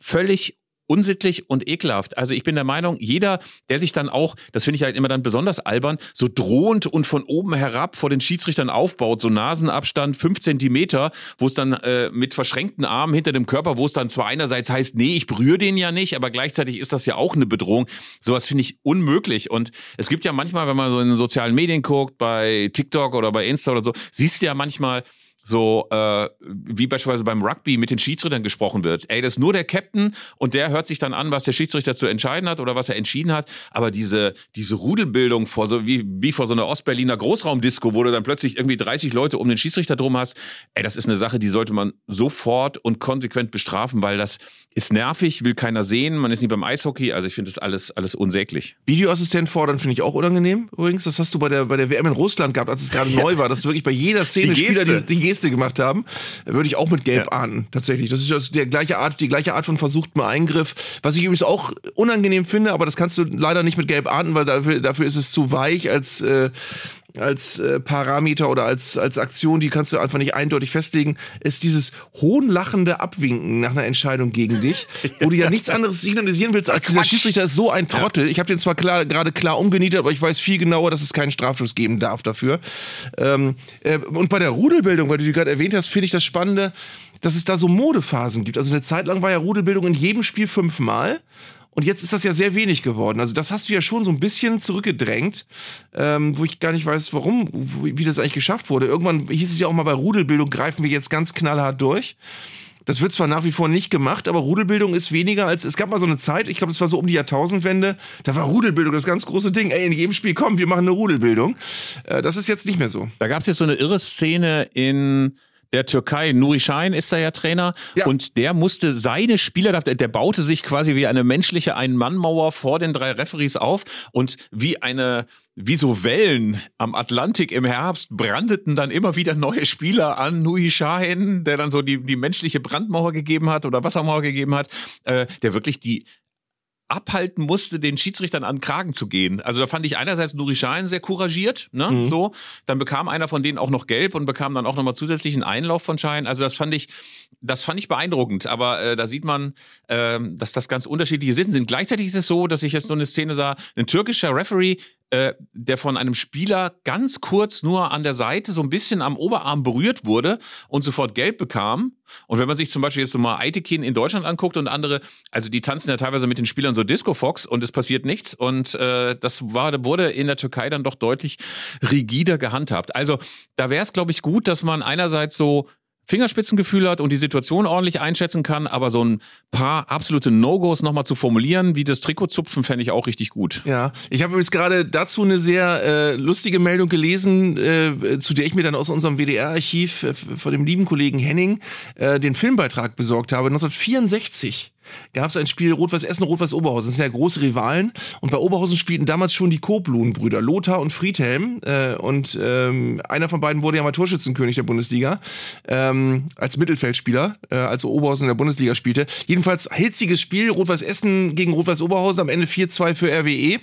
völlig unsittlich und ekelhaft. Also ich bin der Meinung, jeder, der sich dann auch, das finde ich halt immer dann besonders albern, so drohend und von oben herab vor den Schiedsrichtern aufbaut, so Nasenabstand fünf Zentimeter, wo es dann äh, mit verschränkten Armen hinter dem Körper, wo es dann zwar einerseits heißt, nee, ich berühre den ja nicht, aber gleichzeitig ist das ja auch eine Bedrohung. Sowas finde ich unmöglich. Und es gibt ja manchmal, wenn man so in den sozialen Medien guckt, bei TikTok oder bei Insta oder so, siehst du ja manchmal, so äh, wie beispielsweise beim Rugby mit den Schiedsrichtern gesprochen wird. Ey, das ist nur der Captain und der hört sich dann an, was der Schiedsrichter zu entscheiden hat oder was er entschieden hat. Aber diese, diese Rudelbildung vor so wie, wie vor so einer Ostberliner Großraumdisco, wo du dann plötzlich irgendwie 30 Leute um den Schiedsrichter drum hast, ey, das ist eine Sache, die sollte man sofort und konsequent bestrafen, weil das ist nervig, will keiner sehen, man ist nicht beim Eishockey, also ich finde das alles, alles unsäglich. Videoassistent fordern finde ich auch unangenehm übrigens. Das hast du bei der, bei der WM in Russland gehabt, als es gerade neu war, dass du wirklich bei jeder Szene die Spieler die, die Geste gemacht haben. Würde ich auch mit Gelb ja. ahnden, tatsächlich. Das ist also der gleiche Art, die gleiche Art von versuchtem Eingriff. Was ich übrigens auch unangenehm finde, aber das kannst du leider nicht mit Gelb ahnden, weil dafür, dafür ist es zu weich als äh, als äh, Parameter oder als, als Aktion, die kannst du einfach nicht eindeutig festlegen, ist dieses hohnlachende Abwinken nach einer Entscheidung gegen dich, wo du ja nichts anderes signalisieren willst, als dieser Schiedsrichter ist so ein Trottel. Ich habe den zwar klar, gerade klar umgenietet, aber ich weiß viel genauer, dass es keinen Strafschuss geben darf dafür. Ähm, äh, und bei der Rudelbildung, weil du die gerade erwähnt hast, finde ich das Spannende, dass es da so Modephasen gibt. Also eine Zeit lang war ja Rudelbildung in jedem Spiel fünfmal. Und jetzt ist das ja sehr wenig geworden. Also das hast du ja schon so ein bisschen zurückgedrängt, ähm, wo ich gar nicht weiß, warum, wie das eigentlich geschafft wurde. Irgendwann hieß es ja auch mal bei Rudelbildung, greifen wir jetzt ganz knallhart durch. Das wird zwar nach wie vor nicht gemacht, aber Rudelbildung ist weniger als. Es gab mal so eine Zeit, ich glaube, es war so um die Jahrtausendwende, da war Rudelbildung das ganz große Ding. Ey, in jedem Spiel, komm, wir machen eine Rudelbildung. Äh, das ist jetzt nicht mehr so. Da gab es jetzt so eine irre Szene in der Türkei. Nuri Sahin ist da ja Trainer Ja. und der musste seine Spieler, der, der baute sich quasi wie eine menschliche Ein-Mann-Mauer vor den drei Referees auf und wie eine wie so Wellen am Atlantik im Herbst brandeten dann immer wieder neue Spieler an. Nui Sahin, der dann so die, die menschliche Brandmauer gegeben hat oder Wassermauer gegeben hat, äh, der wirklich die abhalten musste, den Schiedsrichtern an den Kragen zu gehen. Also da fand ich einerseits Nuri Sahin sehr couragiert, ne, Mhm. so. Dann bekam einer von denen auch noch gelb und bekam dann auch nochmal zusätzlichen Einlauf von Schein. Also das fand ich, das fand ich beeindruckend. Aber äh, da sieht man, ähm, dass das ganz unterschiedliche Sitten sind. Gleichzeitig ist es so, dass ich jetzt so eine Szene sah, ein türkischer Referee, äh, der von einem Spieler ganz kurz nur an der Seite so ein bisschen am Oberarm berührt wurde und sofort gelb bekam. Und wenn man sich zum Beispiel jetzt so mal Aitekin in Deutschland anguckt und andere, also die tanzen ja teilweise mit den Spielern so Disco Fox und es passiert nichts. Und äh, das war, wurde in der Türkei dann doch deutlich rigider gehandhabt. Also da wäre es, glaube ich, gut, dass man einerseits so Fingerspitzengefühl hat und die Situation ordentlich einschätzen kann, aber so ein paar absolute No-Gos nochmal zu formulieren, wie das Trikotzupfen, fände ich auch richtig gut. Ja, ich habe übrigens gerade dazu eine sehr äh, lustige Meldung gelesen, äh, zu der ich mir dann aus unserem WDR-Archiv äh, von dem lieben Kollegen Henning äh, den Filmbeitrag besorgt habe. 1964 gab es ein Spiel Rot-Weiß Essen, Rot-Weiß Oberhausen. Das sind ja große Rivalen. Und bei Oberhausen spielten damals schon die Kobluhn-Brüder, Lothar und Friedhelm. Äh, und ähm, einer von beiden wurde ja mal Torschützenkönig der Bundesliga ähm, als Mittelfeldspieler, äh, als Oberhausen in der Bundesliga spielte. Jedenfalls hitziges Spiel, Rot-Weiß Essen gegen Rot-Weiß Oberhausen, am Ende 4-2 für RWE.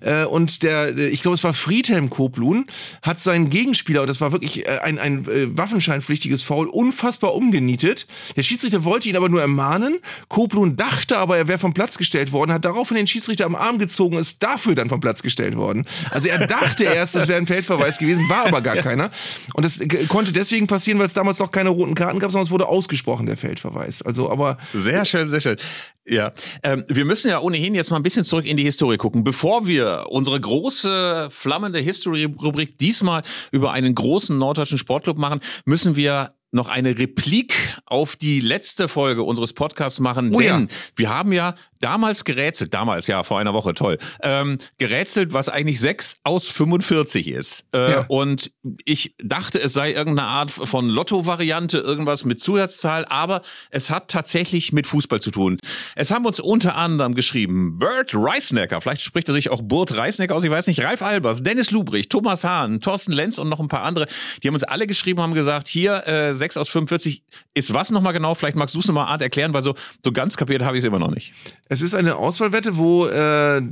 Äh, und der, äh, ich glaube, es war Friedhelm Koblun, hat seinen Gegenspieler, und das war wirklich äh, ein, ein äh, waffenscheinpflichtiges Foul, unfassbar umgenietet. Der Schiedsrichter wollte ihn aber nur ermahnen. Koblun dachte aber, er wäre vom Platz gestellt worden, hat daraufhin den Schiedsrichter am Arm gezogen, ist dafür dann vom Platz gestellt worden. Also er dachte erst, das wäre ein Feldverweis gewesen, war aber gar keiner. Und das äh, konnte deswegen passieren, weil es damals noch keine roten Karten gab, sondern es wurde ausgesprochen, der Feldverweis. Also, aber Sehr schön, sehr schön. Ja, ähm, wir müssen ja ohnehin jetzt mal ein bisschen zurück in die Historie gucken. Bevor wir unsere große, flammende History-Rubrik diesmal über einen großen norddeutschen Sportclub machen, müssen wir noch eine Replik auf die letzte Folge unseres Podcasts machen, Oh denn ja. wir haben ja damals gerätselt, damals ja vor einer Woche, toll, ähm, gerätselt, was eigentlich 6 aus 45 ist. Äh, Ja. Und ich dachte, es sei irgendeine Art von Lotto-Variante, irgendwas mit Zusatzzahl, aber es hat tatsächlich mit Fußball zu tun. Es haben uns unter anderem geschrieben Bert Reisnecker, vielleicht spricht er sich auch Burt Reisnecker aus, ich weiß nicht, Ralf Albers, Dennis Lubrich, Thomas Hahn, Thorsten Lenz und noch ein paar andere. Die haben uns alle geschrieben, haben gesagt, hier äh, 6 aus 45 ist was nochmal genau? Vielleicht magst du es nochmal Art erklären, weil so, so ganz kapiert habe ich es immer noch nicht. Es ist eine Auswahlwette, wo, äh,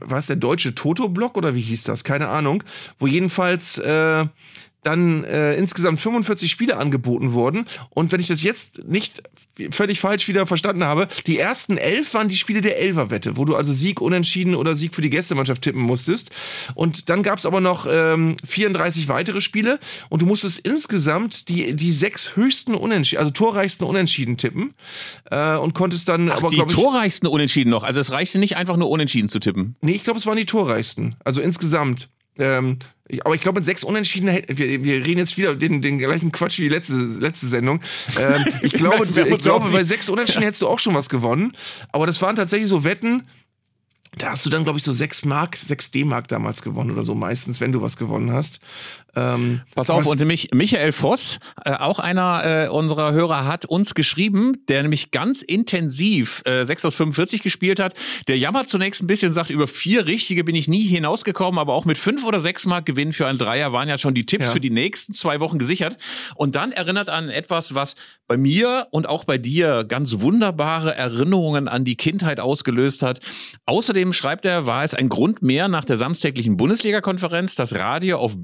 war es der deutsche Toto-Block oder wie hieß das? Keine Ahnung. Wo jedenfalls äh, dann äh, insgesamt 45 Spiele angeboten wurden. Und wenn ich das jetzt nicht völlig falsch wieder verstanden habe, die ersten elf waren die Spiele der Elferwette, wo du also Sieg, Unentschieden oder Sieg für die Gästemannschaft tippen musstest. Und dann gab es aber noch ähm, 34 weitere Spiele und du musstest insgesamt die, die sechs höchsten Unentschieden, also torreichsten Unentschieden tippen äh, und konntest dann Ach, aber, die ich, torreichsten Unentschieden noch. Also es reichte nicht einfach nur Unentschieden zu tippen. Nee, ich glaube, es waren die torreichsten. Also insgesamt. Ähm, ich, aber ich glaube, mit sechs Unentschieden, wir, wir reden jetzt wieder den, den gleichen Quatsch wie die letzte, letzte Sendung. Ähm, ich glaube, haben ich glaube bei sechs Unentschieden hättest du auch schon was gewonnen. Aber das waren tatsächlich so Wetten, da hast du dann, glaube ich, so sechs Mark, sechs D-Mark damals gewonnen oder so meistens, wenn du was gewonnen hast. Ähm, Pass auf, und nämlich Michael Voss, äh, auch einer äh, unserer Hörer, hat uns geschrieben, der nämlich ganz intensiv äh, 6 aus 45 gespielt hat. Der jammert zunächst ein bisschen, sagt, über vier richtige bin ich nie hinausgekommen, aber auch mit fünf oder sechs Mark Gewinn für einen Dreier waren ja schon die Tipps Ja. für die nächsten zwei Wochen gesichert. Und dann erinnert an etwas, was bei mir und auch bei dir ganz wunderbare Erinnerungen an die Kindheit ausgelöst hat. Außerdem schreibt er, war es ein Grund mehr nach der samstäglichen Bundesliga-Konferenz, das Radio auf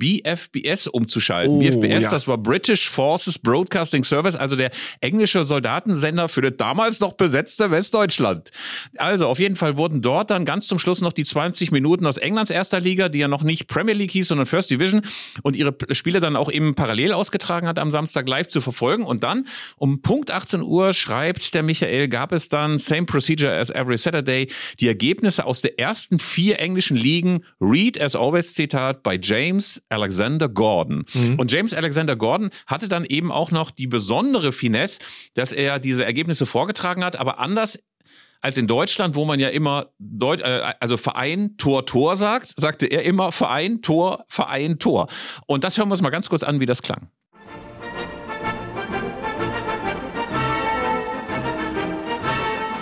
BFBS umzuschalten. Oh, BFBS, ja. das war British Forces Broadcasting Service, also der englische Soldatensender für das damals noch besetzte Westdeutschland. Also auf jeden Fall wurden dort dann ganz zum Schluss noch die 20 Minuten aus Englands erster Liga, die ja noch nicht Premier League hieß, sondern First Division und ihre Spiele dann auch eben parallel ausgetragen hat, am Samstag live zu verfolgen. Und dann um Punkt 18 Uhr schreibt der Michael, gab es dann same procedure as every Saturday, die Ergebnisse aus der ersten vier englischen Ligen, read as always Zitat bei James Alexander Alexander Gordon. Mhm. Und James Alexander Gordon hatte dann eben auch noch die besondere Finesse, dass er diese Ergebnisse vorgetragen hat, aber anders als in Deutschland, wo man ja immer Deut äh, also Verein, Tor, Tor sagt, sagte er immer Verein, Tor, Verein, Tor. Und das hören wir uns mal ganz kurz an, wie das klang.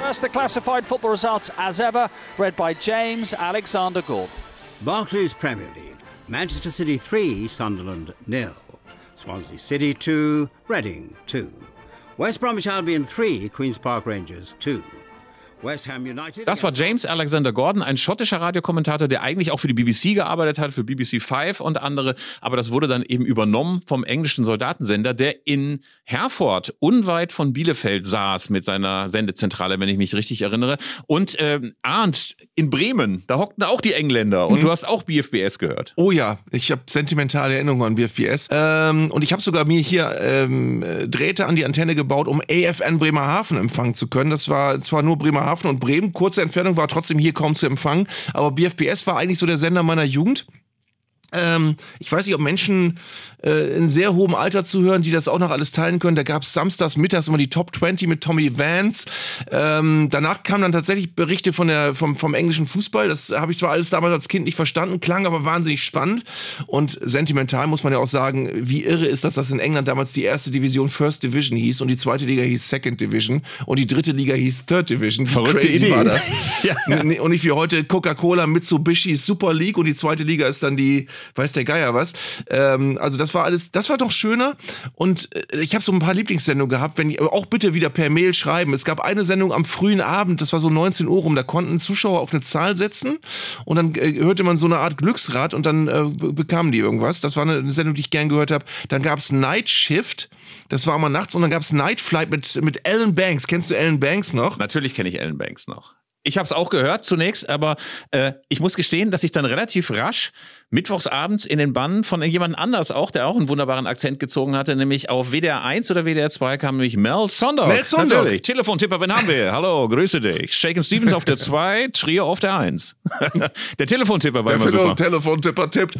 First the classified football results as ever, read by James Alexander Gordon. Barclays Premier League. Manchester City 3, Sunderland nil. Swansea City 2, Reading 2. West Bromwich Albion 3, Queen's Park Rangers 2. Das war James Alexander Gordon, ein schottischer Radiokommentator, der eigentlich auch für die BBC gearbeitet hat, für BBC Five und andere. Aber das wurde dann eben übernommen vom englischen Soldatensender, der in Herford, unweit von Bielefeld, saß mit seiner Sendezentrale, wenn ich mich richtig erinnere. Und ähm, Arndt in Bremen, da hockten auch die Engländer. Und mhm. du hast auch BFBS gehört. Oh ja, ich habe sentimentale Erinnerungen an BFBS. Ähm, und ich habe sogar mir hier ähm, Drähte an die Antenne gebaut, um AFN Bremerhaven empfangen zu können. Das war zwar nur Bremerhaven Bremerhaven und Bremen. Kurze Entfernung war trotzdem hier kaum zu empfangen. Aber BFBS war eigentlich so der Sender meiner Jugend. Ähm, ich weiß nicht, ob Menschen äh, in sehr hohem Alter zuhören, die das auch noch alles teilen können. Da gab es samstags mittags immer die Top 20 mit Tommy Vance. Ähm, danach kamen dann tatsächlich Berichte von der, vom, vom englischen Fußball. Das habe ich zwar alles damals als Kind nicht verstanden, klang aber wahnsinnig spannend. Und sentimental muss man ja auch sagen, wie irre ist das, dass in England damals die erste Division First Division hieß und die zweite Liga hieß Second Division und die dritte Liga hieß Third Division. Verrückte Idee. War das. ja. Und nicht wie heute Coca-Cola, Mitsubishi, Super League und die zweite Liga ist dann die weiß der Geier was. Ähm, also das war alles, das war doch schöner. Und äh, ich habe so ein paar Lieblingssendungen gehabt, wenn auch bitte wieder per Mail schreiben. Es gab eine Sendung am frühen Abend, das war so 19 Uhr rum, da konnten Zuschauer auf eine Zahl setzen und dann äh, hörte man so eine Art Glücksrad und dann äh, bekamen die irgendwas. Das war eine Sendung, die ich gern gehört habe. Dann gab es Night Shift, das war immer nachts und dann gab es Night Flight mit, mit Alan Banks. Kennst du Alan Banks noch? Natürlich kenne ich Alan Banks noch. Ich habe es auch gehört zunächst, aber äh, ich muss gestehen, dass ich dann relativ rasch mittwochsabends in den Bann von jemand anders auch, der auch einen wunderbaren Akzent gezogen hatte, nämlich auf WDR 1 oder WDR 2 kam nämlich Mel Sondor. Mel Sondor. Natürlich. Telefontipper, wen haben wir? Hallo, grüße dich. Shaken Stevens auf der 2, Trio auf der 1. der Telefontipper war der immer super. Telefontipper tippt.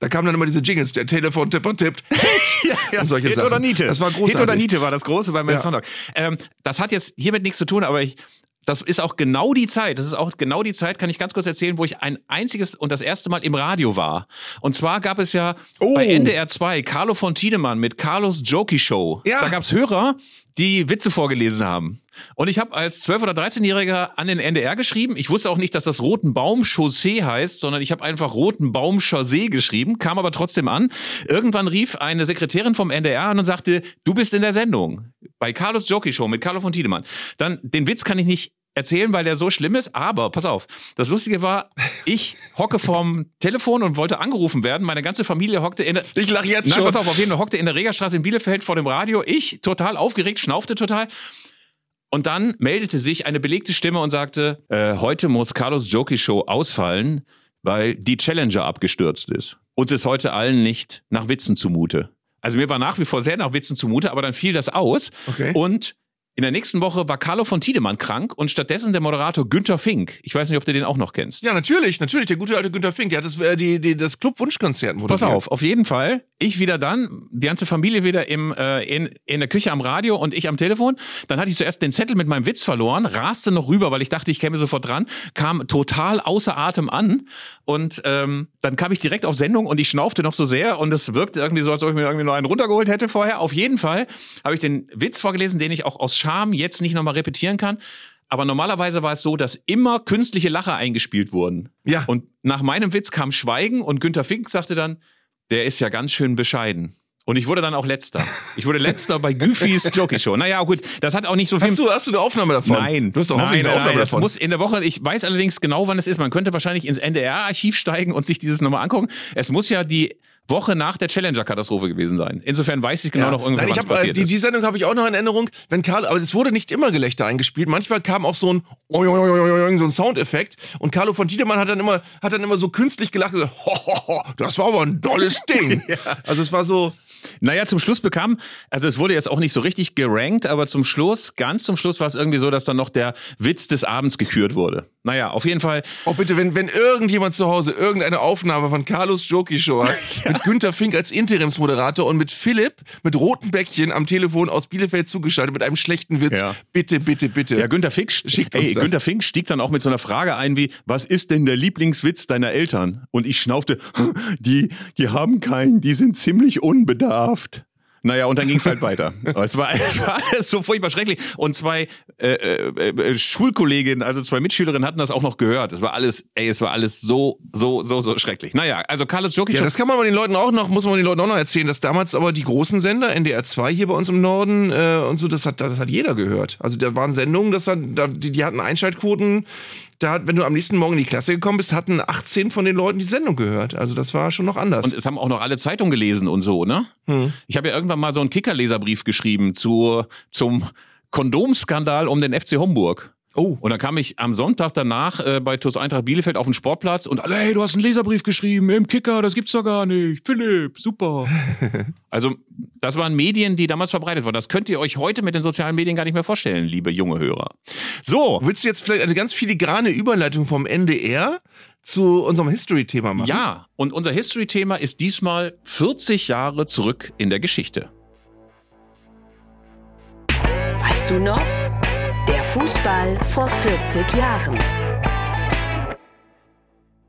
Da kamen dann immer diese Jingles, der Telefontipper tippt. ja, ja. Solche Hit Sachen. oder Niete. Das war großartig. Hit oder Niete war das Große bei Mel ja. Sondor. Ähm, das hat jetzt hiermit nichts zu tun, aber ich das ist auch genau die Zeit, das ist auch genau die Zeit, kann ich ganz kurz erzählen, wo ich ein einziges und das erste Mal im Radio war. Und zwar gab es ja oh. bei NDR 2 Carlo von Tiedemann mit Carlos Jokey Show. Ja. Da gab es Hörer, die Witze vorgelesen haben. Und ich habe als 12- oder 13-Jähriger an den NDR geschrieben. Ich wusste auch nicht, dass das Roten Baum Chaussee heißt, sondern ich habe einfach Roten Baum Chaussee geschrieben, kam aber trotzdem an. Irgendwann rief eine Sekretärin vom NDR an und sagte, du bist in der Sendung bei Carlos Jockey Show mit Carlo von Tiedemann. Dann, den Witz kann ich nicht erzählen, weil der so schlimm ist. Aber pass auf, das Lustige war, ich hocke vorm Telefon und wollte angerufen werden. Meine ganze Familie hockte in der. Ich lache jetzt Nein, schon. pass auf, auf jeden Fall hockte in der Regerstraße in Bielefeld vor dem Radio. Ich total aufgeregt, schnaufte total. Und dann meldete sich eine belegte Stimme und sagte: äh, Heute muss Carlos Jockey Show ausfallen, weil die Challenger abgestürzt ist. Uns ist heute allen nicht nach Witzen zumute. Also mir war nach wie vor sehr nach Witzen zumute, aber dann fiel das aus. Okay. Und in der nächsten Woche war Carlo von Tiedemann krank und stattdessen der Moderator Günther Fink. Ich weiß nicht, ob du den auch noch kennst. Ja, natürlich, natürlich, der gute alte Günther Fink. Der hat das, äh, die, die, das Club-Wunschkonzert moderiert. Pass auf, auf jeden Fall. Ich wieder dann, die ganze Familie wieder im, äh, in, in der Küche am Radio und ich am Telefon. Dann hatte ich zuerst den Zettel mit meinem Witz verloren, raste noch rüber, weil ich dachte, ich käme sofort dran, kam total außer Atem an und ähm, dann kam ich direkt auf Sendung und ich schnaufte noch so sehr und es wirkte irgendwie so, als ob ich mir irgendwie nur einen runtergeholt hätte vorher. Auf jeden Fall habe ich den Witz vorgelesen, den ich auch aus Scham jetzt nicht noch nochmal repetieren kann. Aber normalerweise war es so, dass immer künstliche Lacher eingespielt wurden. Ja. Und nach meinem Witz kam Schweigen und Günter Fink sagte dann, der ist ja ganz schön bescheiden. Und ich wurde dann auch letzter. Ich wurde letzter bei Goofys Jokey Show. Naja, gut, das hat auch nicht so viel. Hast du, hast du eine Aufnahme davon? Nein. Du hast doch nein, hoffentlich eine Aufnahme nein, davon. Das muss in der Woche, ich weiß allerdings genau, wann es ist. Man könnte wahrscheinlich ins NDR-Archiv steigen und sich dieses nochmal angucken. Es muss ja die Woche nach der Challenger-Katastrophe gewesen sein. Insofern weiß ich genau ja. noch ungefähr, Nein, was hab, passiert die, ist. Die Sendung habe ich auch noch in Erinnerung. Wenn Karl, aber es wurde nicht immer Gelächter eingespielt. Manchmal kam auch so ein so ein Soundeffekt und Carlo von Tiedemann hat dann immer hat dann immer so künstlich gelacht und gesagt, ho, ho, ho, das war aber ein dolles Ding. ja. Also es war so naja, zum Schluss bekam, also es wurde jetzt auch nicht so richtig gerankt, aber zum Schluss, ganz zum Schluss war es irgendwie so, dass dann noch der Witz des Abends gekürt wurde. Naja, auf jeden Fall. Oh, bitte, wenn, wenn irgendjemand zu Hause irgendeine Aufnahme von Carlos Joki Show hat, ja. mit Günter Fink als Interimsmoderator und mit Philipp mit roten Bäckchen am Telefon aus Bielefeld zugeschaltet mit einem schlechten Witz, ja. bitte, bitte, bitte. Ja, Günter Fink, Schickt ey. Günter Fink stieg dann auch mit so einer Frage ein wie, was ist denn der Lieblingswitz deiner Eltern? Und ich schnaufte, die, die haben keinen, die sind ziemlich unbedarft. Naja, und dann ging es halt weiter. Es war, es war alles so furchtbar schrecklich. Und zwei äh, äh, äh, Schulkolleginnen, also zwei Mitschülerinnen hatten das auch noch gehört. Es war alles, ey, es war alles so, so, so, so schrecklich. Naja, also Carlos Jokic. Ja, das kann man den Leuten auch noch, muss man den Leuten auch noch erzählen, dass damals aber die großen Sender, NDR 2 hier bei uns im Norden äh, und so, das hat, das hat jeder gehört. Also da waren Sendungen, das hat, da, die, die hatten Einschaltquoten, da wenn du am nächsten Morgen in die Klasse gekommen bist, hatten 18 von den Leuten die Sendung gehört. Also das war schon noch anders. Und es haben auch noch alle Zeitungen gelesen und so, ne? Hm. Ich habe ja irgendwann mal so einen Kickerleserbrief geschrieben zu, zum Kondomskandal um den FC Homburg. Oh. Und dann kam ich am Sonntag danach äh, bei TuS Eintracht Bielefeld auf den Sportplatz und alle, hey, du hast einen Leserbrief geschrieben im Kicker, das gibt's doch gar nicht. Philipp, super. also, das waren Medien, die damals verbreitet waren. Das könnt ihr euch heute mit den sozialen Medien gar nicht mehr vorstellen, liebe junge Hörer. So. Willst du jetzt vielleicht eine ganz filigrane Überleitung vom NDR zu unserem History-Thema machen? Ja, und unser History-Thema ist diesmal 40 Jahre zurück in der Geschichte. Weißt du noch? Der Fußball vor 40 Jahren.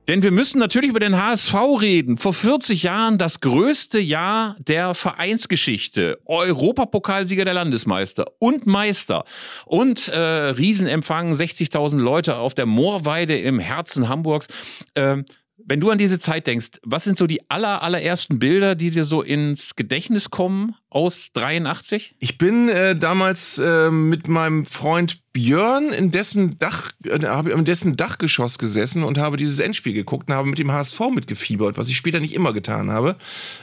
Denn wir müssen natürlich über den HSV reden. Vor 40 Jahren das größte Jahr der Vereinsgeschichte. Europapokalsieger der Landesmeister und Meister. Und äh, Riesenempfang, 60.000 Leute auf der Moorweide im Herzen Hamburgs. Ähm, wenn du an diese Zeit denkst, was sind so die aller, allerersten Bilder, die dir so ins Gedächtnis kommen aus 83? Ich bin äh, damals äh, mit meinem Freund Björn in dessen Dach, äh, habe in dessen Dachgeschoss gesessen und habe dieses Endspiel geguckt und habe mit dem HSV mitgefiebert, was ich später nicht immer getan habe.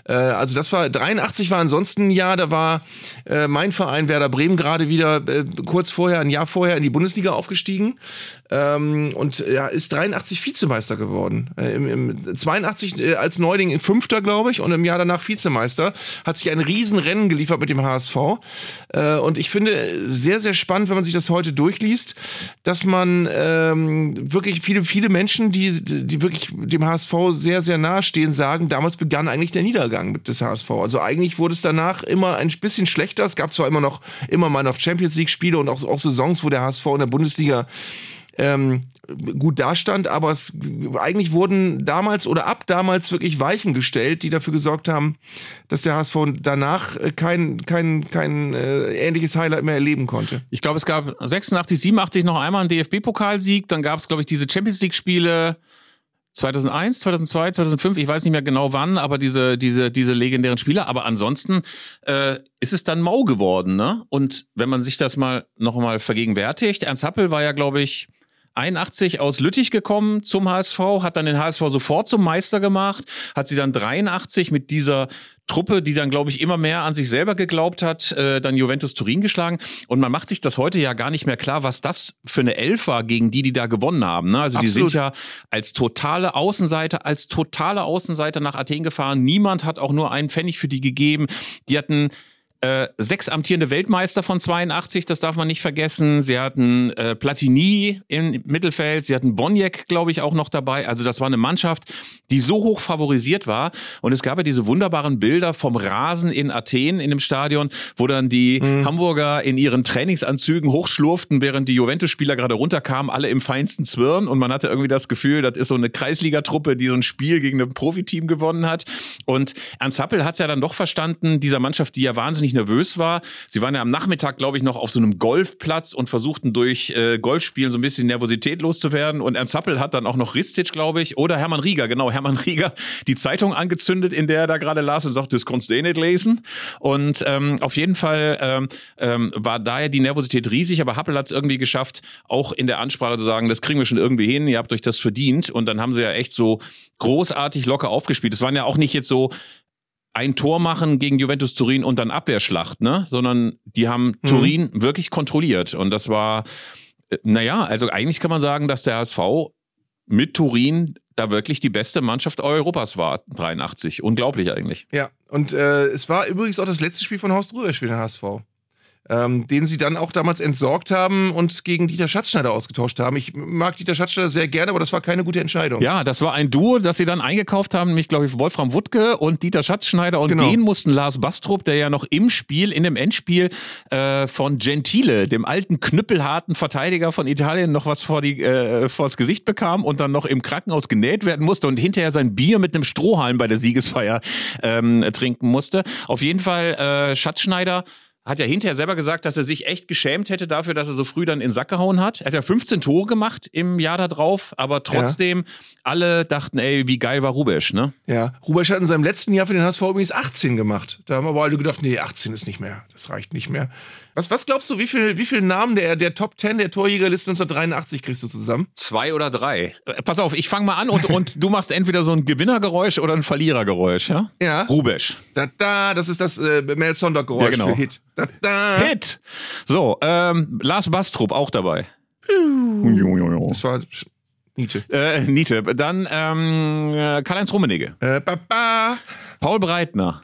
Äh, also das war 83 war ansonsten ein Jahr, da war äh, mein Verein Werder Bremen gerade wieder äh, kurz vorher, ein Jahr vorher in die Bundesliga aufgestiegen ähm, und ja, ist 83 Vizemeister geworden. Äh, im, im 82 äh, als Neuling Fünfter, glaube ich, und im Jahr danach Vizemeister. Hat sich ein Riesenrennen geliefert mit dem HSV. Äh, und ich finde sehr, sehr spannend, wenn man sich das heute durchliest, dass man ähm, wirklich viele, viele Menschen, die, die wirklich dem HSV sehr, sehr nahe stehen, sagen, damals begann eigentlich der Niedergang des HSV. Also eigentlich wurde es danach immer ein bisschen schlechter. Es gab zwar immer noch, immer mal noch Champions League-Spiele und auch, auch Saisons, wo der HSV in der Bundesliga ähm, gut dastand, aber es eigentlich wurden damals oder ab damals wirklich Weichen gestellt, die dafür gesorgt haben, dass der HSV danach kein, kein, kein äh, ähnliches Highlight mehr erleben konnte. Ich glaube, es gab 86, 87 noch einmal einen DFB-Pokalsieg, dann gab es, glaube ich, diese Champions League-Spiele 2001, 2002, 2005, ich weiß nicht mehr genau wann, aber diese, diese, diese legendären Spiele. Aber ansonsten äh, ist es dann mau geworden, ne? Und wenn man sich das mal noch mal vergegenwärtigt, Ernst Happel war ja, glaube ich, 81 aus Lüttich gekommen zum HSV, hat dann den HSV sofort zum Meister gemacht, hat sie dann 83 mit dieser Truppe, die dann, glaube ich, immer mehr an sich selber geglaubt hat, äh, dann Juventus Turin geschlagen. Und man macht sich das heute ja gar nicht mehr klar, was das für eine Elf war gegen die, die da gewonnen haben. Ne? Also Absolut. die sind ja als totale Außenseiter, als totale Außenseiter nach Athen gefahren. Niemand hat auch nur einen Pfennig für die gegeben. Die hatten äh, sechs amtierende Weltmeister von 82, das darf man nicht vergessen. Sie hatten äh, Platini im Mittelfeld, sie hatten Boniek, glaube ich, auch noch dabei. Also das war eine Mannschaft, die so hoch favorisiert war. Und es gab ja diese wunderbaren Bilder vom Rasen in Athen in dem Stadion, wo dann die mhm. Hamburger in ihren Trainingsanzügen hochschlurften, während die Juventus-Spieler gerade runterkamen, alle im feinsten Zwirn. Und man hatte irgendwie das Gefühl, das ist so eine Kreisligatruppe, die so ein Spiel gegen ein Profiteam gewonnen hat. Und Ernst Happel hat es ja dann doch verstanden, dieser Mannschaft, die ja wahnsinnig wahnsinnig nervös war. Sie waren ja am Nachmittag, glaube ich, noch auf so einem Golfplatz und versuchten durch äh, Golfspielen so ein bisschen Nervosität loszuwerden. Und Ernst Happel hat dann auch noch Ristic, glaube ich, oder Hermann Rieger, genau, Hermann Rieger, die Zeitung angezündet, in der er da gerade las und sagt, das konntest du eh nicht lesen. Und ähm, auf jeden Fall ähm, ähm, war daher die Nervosität riesig, aber Happel hat es irgendwie geschafft, auch in der Ansprache zu sagen, das kriegen wir schon irgendwie hin, ihr habt euch das verdient. Und dann haben sie ja echt so großartig locker aufgespielt. Es waren ja auch nicht jetzt so ein Tor machen gegen Juventus Turin und dann Abwehrschlacht, ne? Sondern die haben mhm. Turin wirklich kontrolliert. Und das war, äh, naja, also eigentlich kann man sagen, dass der HSV mit Turin da wirklich die beste Mannschaft Europas war, 83. Unglaublich eigentlich. Ja, und äh, es war übrigens auch das letzte Spiel von Horst Rubesch für den HSV. Ähm, den sie dann auch damals entsorgt haben und gegen Dieter Schatzschneider ausgetauscht haben. Ich mag Dieter Schatzschneider sehr gerne, aber das war keine gute Entscheidung. Ja, das war ein Duo, das sie dann eingekauft haben, nämlich, glaube ich, Wolfram Wuttke und Dieter Schatzschneider. Und Genau. gehen mussten Lars Bastrup, der ja noch im Spiel, in dem Endspiel äh, von Gentile, dem alten knüppelharten Verteidiger von Italien, noch was vor die, äh, vors Gesicht bekam und dann noch im Krankenhaus genäht werden musste und hinterher sein Bier mit einem Strohhalm bei der Siegesfeier ähm, trinken musste. Auf jeden Fall, äh, Schatzschneider hat ja hinterher selber gesagt, dass er sich echt geschämt hätte dafür, dass er so früh dann in den Sack gehauen hat. Er hat ja 15 Tore gemacht im Jahr da drauf, aber trotzdem alle dachten, ey, wie geil war Rubesch, ne? Ja, Rubesch hat in seinem letzten Jahr für den HSV übrigens 18 gemacht. Da haben aber alle gedacht, nee, 18 ist nicht mehr. Das reicht nicht mehr. Was, was glaubst du, wie viel, wie viel Namen der, der Top 10 der Torjägerliste 1983 kriegst du zusammen? Zwei oder drei. Äh, Pass auf, ich fange mal an und, und du machst entweder so ein Gewinnergeräusch oder ein Verlierergeräusch, ja? Ja. Rubesch. Da, da, das ist das äh, Mel Sondergeräusch Ja, genau. für Hit. Hit! So, ähm, Lars Bastrup auch dabei. Das war Niete. Äh, Niete. Dann ähm, äh, Karl-Heinz Rummenigge. Äh, Baba, Paul Breitner.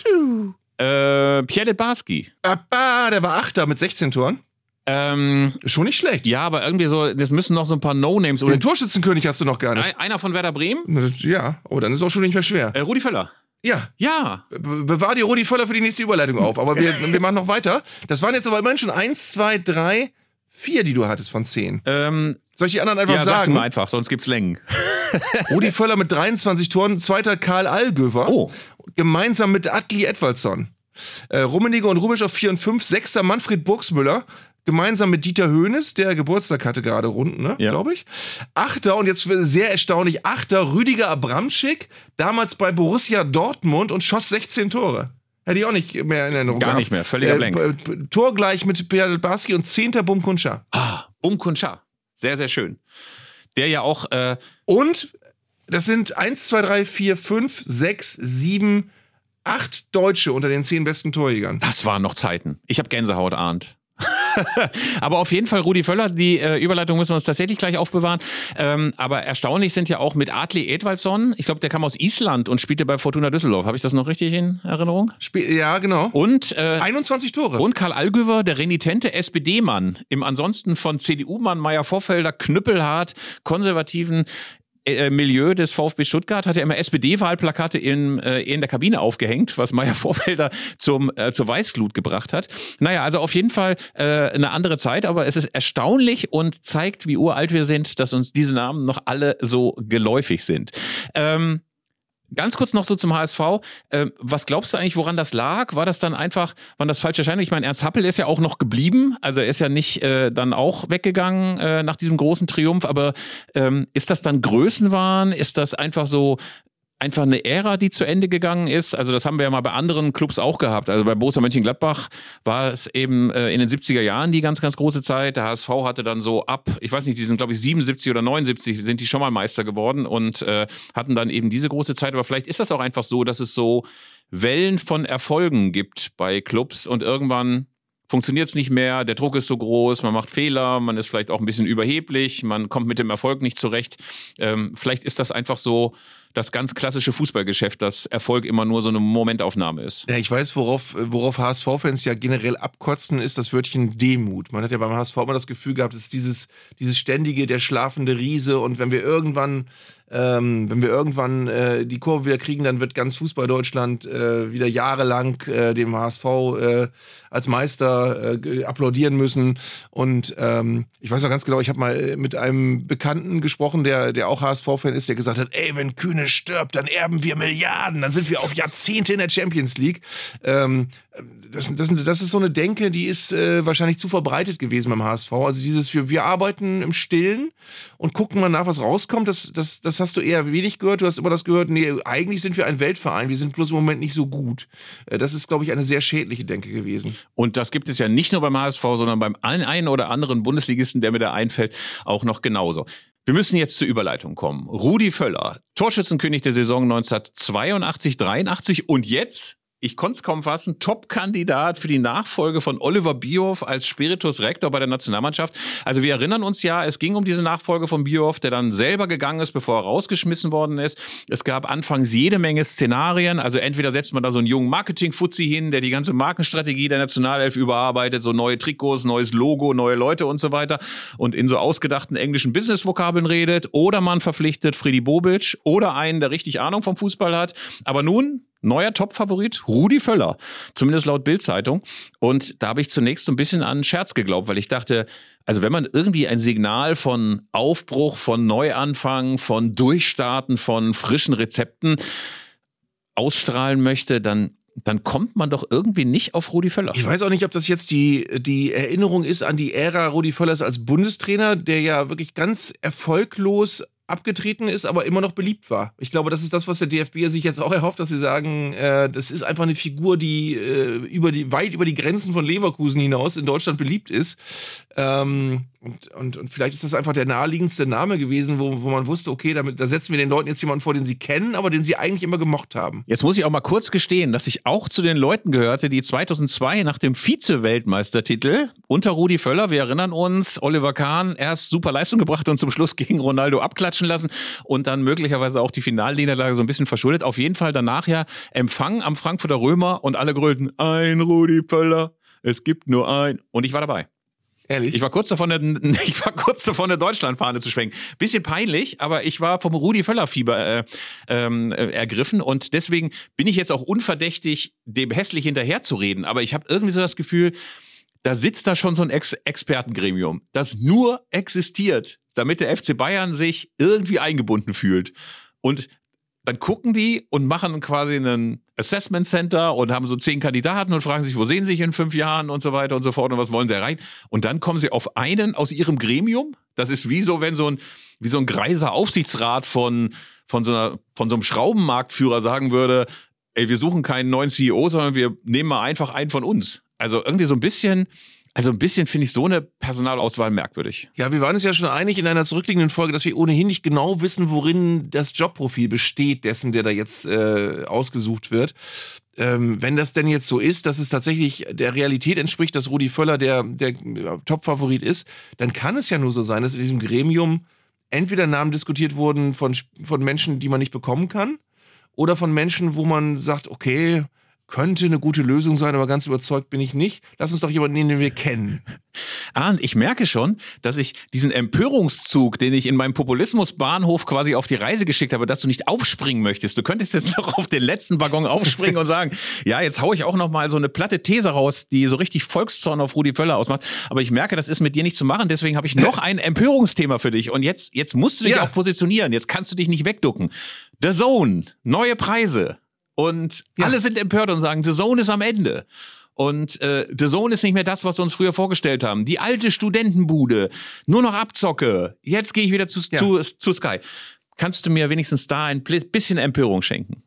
Äh, Pierre Barski. Baba, der war Achter mit 16 Toren. Ähm, Schon nicht schlecht. ja, aber irgendwie so, das müssen noch so ein paar No-Names Den Torschützenkönig hast du noch gar nicht. Ein- einer von Werder Bremen. Ja, oh, dann ist auch schon nicht mehr schwer. Äh, Rudi Völler. Ja, Ja. be bewahr dir Rudi Völler für die nächste Überleitung auf. Aber wir, wir machen noch weiter. Das waren jetzt aber immerhin schon eins, zwei, drei, vier, die du hattest von zehn. Ähm, Soll ich die anderen einfach ja, sagen? mal einfach, sonst gibt's Längen. Rudi Völler mit 23 Toren, zweiter Karl Allgöver. Oh. Gemeinsam mit Atli Edwaldsson. Äh, Rummenigge und Rubisch auf 4 und 5. Sechster Manfred Burgsmüller. Gemeinsam mit Dieter Höhnes, der Geburtstag hatte gerade rund, ne, Ja. glaube ich. Achter und jetzt sehr erstaunlich, Achter Rüdiger Abramczyk, damals bei Borussia Dortmund und schoss 16 Tore. Hätte ich auch nicht mehr in Erinnerung Gar gehabt. nicht mehr, völliger Blank. b- b- Torgleich mit Pierre Barski und 10. Bum Kunscha. Ah, Um Kuncha. Sehr, sehr schön. Der ja auch, äh, Und das sind 1, 2, 3, 4, 5, 6, 7, 8 Deutsche unter den 10 besten Torjägern. das waren noch Zeiten. Ich habe Gänsehaut ahnt. aber auf jeden Fall Rudi Völler, die äh, Überleitung müssen wir uns tatsächlich gleich aufbewahren. Ähm, aber erstaunlich sind ja auch mit Atli Edvaldsson, ich glaube, der kam aus Island und spielte bei Fortuna Düsseldorf. Habe ich das noch richtig in Erinnerung? Sp ja, genau. Und äh, 21 Tore. Und Karl Allgöwer, der renitente SPD-Mann, im ansonsten von CDU-Mann Meier Vorfelder knüppelhart konservativen äh, Milieu des VfB Stuttgart hat er immer SPD-Wahlplakate in, äh, in der Kabine aufgehängt, was Meier Vorfelder zum, äh, zur Weißglut gebracht hat. Naja, also auf jeden Fall äh, eine andere Zeit, aber es ist erstaunlich und zeigt, wie uralt wir sind, dass uns diese Namen noch alle so geläufig sind. Ähm, Ganz kurz noch so zum HSV. Ähm, was glaubst du eigentlich, woran das lag? War das dann einfach, waren das falsche Entscheidungen? Ich meine, Ernst Happel ist ja auch noch geblieben. Also er ist ja nicht äh, dann auch weggegangen äh, nach diesem großen Triumph. Aber ähm, ist das dann Größenwahn? Ist das einfach so einfach eine Ära, die zu Ende gegangen ist. Also das haben wir ja mal bei anderen Clubs auch gehabt. Also bei Borussia Mönchengladbach war es eben äh, in den 70er Jahren die ganz, ganz große Zeit. Der HSV hatte dann so ab, ich weiß nicht, die sind glaube ich 77 oder 79 sind die schon mal Meister geworden und äh, hatten dann eben diese große Zeit. Aber vielleicht ist das auch einfach so, dass es so Wellen von Erfolgen gibt bei Clubs und irgendwann funktioniert es nicht mehr, der Druck ist so groß, man macht Fehler, man ist vielleicht auch ein bisschen überheblich, man kommt mit dem Erfolg nicht zurecht. Ähm, vielleicht ist das einfach so das ganz klassische Fußballgeschäft, dass Erfolg immer nur so eine Momentaufnahme ist. Ja, ich weiß, worauf, worauf HSV-Fans ja generell abkotzen, ist das Wörtchen Demut. Man hat ja beim HSV immer das Gefühl gehabt, es ist dieses, dieses ständige, der schlafende Riese und wenn wir irgendwann, ähm, wenn wir irgendwann äh, die Kurve wieder kriegen, dann wird ganz Fußball-Deutschland äh, wieder jahrelang äh, dem HSV äh, als Meister äh, applaudieren müssen. Und ähm, ich weiß noch ganz genau, ich habe mal äh, mit einem Bekannten gesprochen, der, der auch HSV-Fan ist, der gesagt hat, ey, wenn Kühne stirbt, dann erben wir Milliarden, dann sind wir auf Jahrzehnte in der Champions League. Ähm, das, das, das ist so eine Denke, die ist wahrscheinlich zu verbreitet gewesen beim HSV. Also dieses, wir, wir arbeiten im Stillen und gucken mal nach, was rauskommt. Das, das, das hast du eher wenig gehört. Du hast immer das gehört, nee, eigentlich sind wir ein Weltverein, wir sind bloß im Moment nicht so gut. Äh, das ist, glaube ich, eine sehr schädliche Denke gewesen. Und das gibt es ja nicht nur beim HSV, sondern beim ein- einen oder anderen Bundesligisten, der mir da einfällt, auch noch genauso. Wir müssen jetzt zur Überleitung kommen. Rudi Völler, Torschützenkönig der Saison 1982, 83 und jetzt ich konnte es kaum fassen, Top-Kandidat für die Nachfolge von Oliver Bierhoff als Spiritus Rector bei der Nationalmannschaft. Also wir erinnern uns ja, es ging um diese Nachfolge von Bierhoff, der dann selber gegangen ist, bevor er rausgeschmissen worden ist. Es gab anfangs jede Menge Szenarien. Also entweder setzt man da so einen jungen Marketing-Fuzzi hin, der die ganze Markenstrategie der Nationalelf überarbeitet, so neue Trikots, neues Logo, neue Leute und so weiter und in so ausgedachten englischen Business-Vokabeln redet. Oder man verpflichtet Freddy Bobic oder einen, der richtig Ahnung vom Fußball hat. Aber nun neuer Top-Favorit, Rudi Völler. Zumindest laut Bild-Zeitung. Und da habe ich zunächst so ein bisschen an Scherz geglaubt, weil ich dachte, also wenn man irgendwie ein Signal von Aufbruch, von Neuanfang, von Durchstarten, von frischen Rezepten ausstrahlen möchte, dann dann kommt man doch irgendwie nicht auf Rudi Völler. Ich weiß auch nicht, ob das jetzt die, die Erinnerung ist an die Ära Rudi Völlers als Bundestrainer, der ja wirklich ganz erfolglos abgetreten ist, aber immer noch beliebt war. Ich glaube, das ist das, was der DFB sich jetzt auch erhofft, dass sie sagen, äh, das ist einfach eine Figur, die äh, über die weit über die Grenzen von Leverkusen hinaus in Deutschland beliebt ist. Ähm, und, und, und vielleicht ist das einfach der naheliegendste Name gewesen, wo, wo man wusste, okay, damit, da setzen wir den Leuten jetzt jemanden vor, den sie kennen, aber den sie eigentlich immer gemocht haben. Jetzt muss ich auch mal kurz gestehen, dass ich auch zu den Leuten gehörte, die 2002 nach dem Vize-Weltmeistertitel unter Rudi Völler, wir erinnern uns, Oliver Kahn erst super Leistung gebracht und zum Schluss gegen Ronaldo abklatschen lassen und dann möglicherweise auch die Finalniederlage so ein bisschen verschuldet. Auf jeden Fall danach ja Empfang am Frankfurter Römer und alle grölten, ein Rudi Völler, es gibt nur ein. Und ich war dabei. Ehrlich? Ich war kurz davon, eine, ich war kurz davon, eine Deutschlandfahne zu schwenken. Bisschen peinlich, aber ich war vom Rudi Völler Fieber äh, ähm, äh, ergriffen und deswegen bin ich jetzt auch unverdächtig, dem hässlich hinterherzureden. Aber ich habe irgendwie so das Gefühl, da sitzt da schon so ein Ex Expertengremium, das nur existiert, damit der FC Bayern sich irgendwie eingebunden fühlt. Und dann gucken die und machen quasi einen Assessment Center und haben so zehn Kandidaten und fragen sich, wo sehen sie sich in fünf Jahren und so weiter und so fort und was wollen sie erreichen. Und dann kommen sie auf einen aus ihrem Gremium. Das ist wie so, wenn so ein, wie so ein greiser Aufsichtsrat von, von so einer, von so einem Schraubenmarktführer sagen würde, ey, wir suchen keinen neuen CEO, sondern wir nehmen mal einfach einen von uns. Also irgendwie so ein bisschen, also ein bisschen finde ich so eine Personalauswahl merkwürdig. Ja, wir waren uns ja schon einig in einer zurückliegenden Folge, dass wir ohnehin nicht genau wissen, worin das Jobprofil besteht, dessen, der da jetzt äh, ausgesucht wird. Ähm, wenn das denn jetzt so ist, dass es tatsächlich der Realität entspricht, dass Rudi Völler der, der Top-Favorit ist, dann kann es ja nur so sein, dass in diesem Gremium entweder Namen diskutiert wurden von, von Menschen, die man nicht bekommen kann, oder von Menschen, wo man sagt, okay, könnte eine gute Lösung sein, aber ganz überzeugt bin ich nicht. Lass uns doch jemanden nehmen, den wir kennen. Ah, und ich merke schon, dass ich diesen Empörungszug, den ich in meinem Populismusbahnhof quasi auf die Reise geschickt habe, dass du nicht aufspringen möchtest. Du könntest jetzt noch auf den letzten Waggon aufspringen und sagen, ja, jetzt hau ich auch noch mal so eine platte These raus, die so richtig Volkszorn auf Rudi Völler ausmacht. Aber ich merke, das ist mit dir nicht zu machen. Deswegen habe ich noch ein Empörungsthema für dich. Und jetzt, jetzt musst du dich ja. auch positionieren. Jetzt kannst du dich nicht wegducken. The Zone, neue Preise. Und ja. alle sind empört und sagen, The Zone ist am Ende. Und äh, The Zone ist nicht mehr das, was wir uns früher vorgestellt haben. Die alte Studentenbude, nur noch Abzocke. Jetzt gehe ich wieder zu, ja. zu, zu Sky. Kannst du mir wenigstens da ein bisschen Empörung schenken?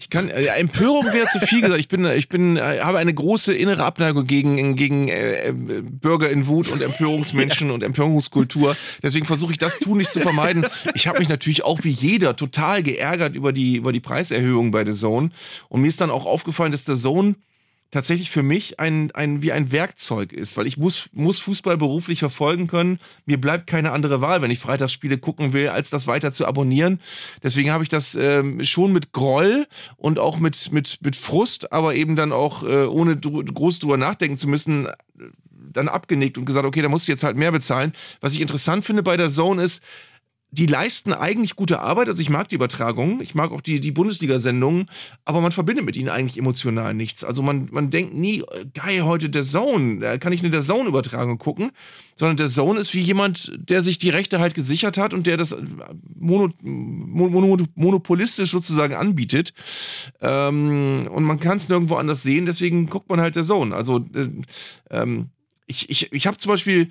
Ich kann äh, Empörung wäre zu viel gesagt. Ich bin ich bin äh, habe eine große innere Abneigung gegen gegen äh, Bürger in Wut und Empörungsmenschen ja. und Empörungskultur. Deswegen versuche ich das tun nicht zu vermeiden. Ich habe mich natürlich auch wie jeder total geärgert über die über die Preiserhöhung bei The Zone und mir ist dann auch aufgefallen, dass der Zone tatsächlich für mich ein, ein, wie ein Werkzeug ist, weil ich muss, muss Fußball beruflich verfolgen können. Mir bleibt keine andere Wahl, wenn ich Freitagsspiele gucken will, als das weiter zu abonnieren. Deswegen habe ich das ähm, schon mit Groll und auch mit, mit, mit Frust, aber eben dann auch äh, ohne groß drüber nachdenken zu müssen, äh, dann abgenickt und gesagt, okay, da musst du jetzt halt mehr bezahlen. Was ich interessant finde bei der Zone ist, die leisten eigentlich gute Arbeit. Also ich mag die Übertragungen, ich mag auch die, die Bundesliga-Sendungen, aber man verbindet mit ihnen eigentlich emotional nichts. Also man, man denkt nie, geil, heute der Zone, da kann ich eine der Zone-Übertragung gucken, sondern der Zone ist wie jemand, der sich die Rechte halt gesichert hat und der das mono, mono, monopolistisch sozusagen anbietet. Ähm, und man kann es nirgendwo anders sehen, deswegen guckt man halt der Zone. Also äh, ähm, ich, ich, ich habe zum Beispiel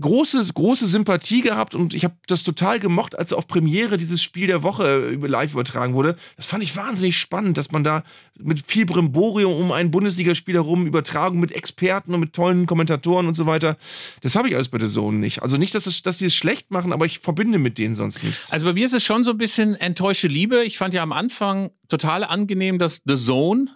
große, große Sympathie gehabt und ich habe das total gemocht, als auf Premiere dieses Spiel der Woche live übertragen wurde. Das fand ich wahnsinnig spannend, dass man da mit viel Brimborium um ein Bundesligaspiel herum Übertragung mit Experten und mit tollen Kommentatoren und so weiter. Das habe ich alles bei der Zone nicht. Also nicht, dass, es, dass die es schlecht machen, aber ich verbinde mit denen sonst nichts. Also bei mir ist es schon so ein bisschen enttäuschte Liebe. Ich fand ja am Anfang total angenehm, dass The Zone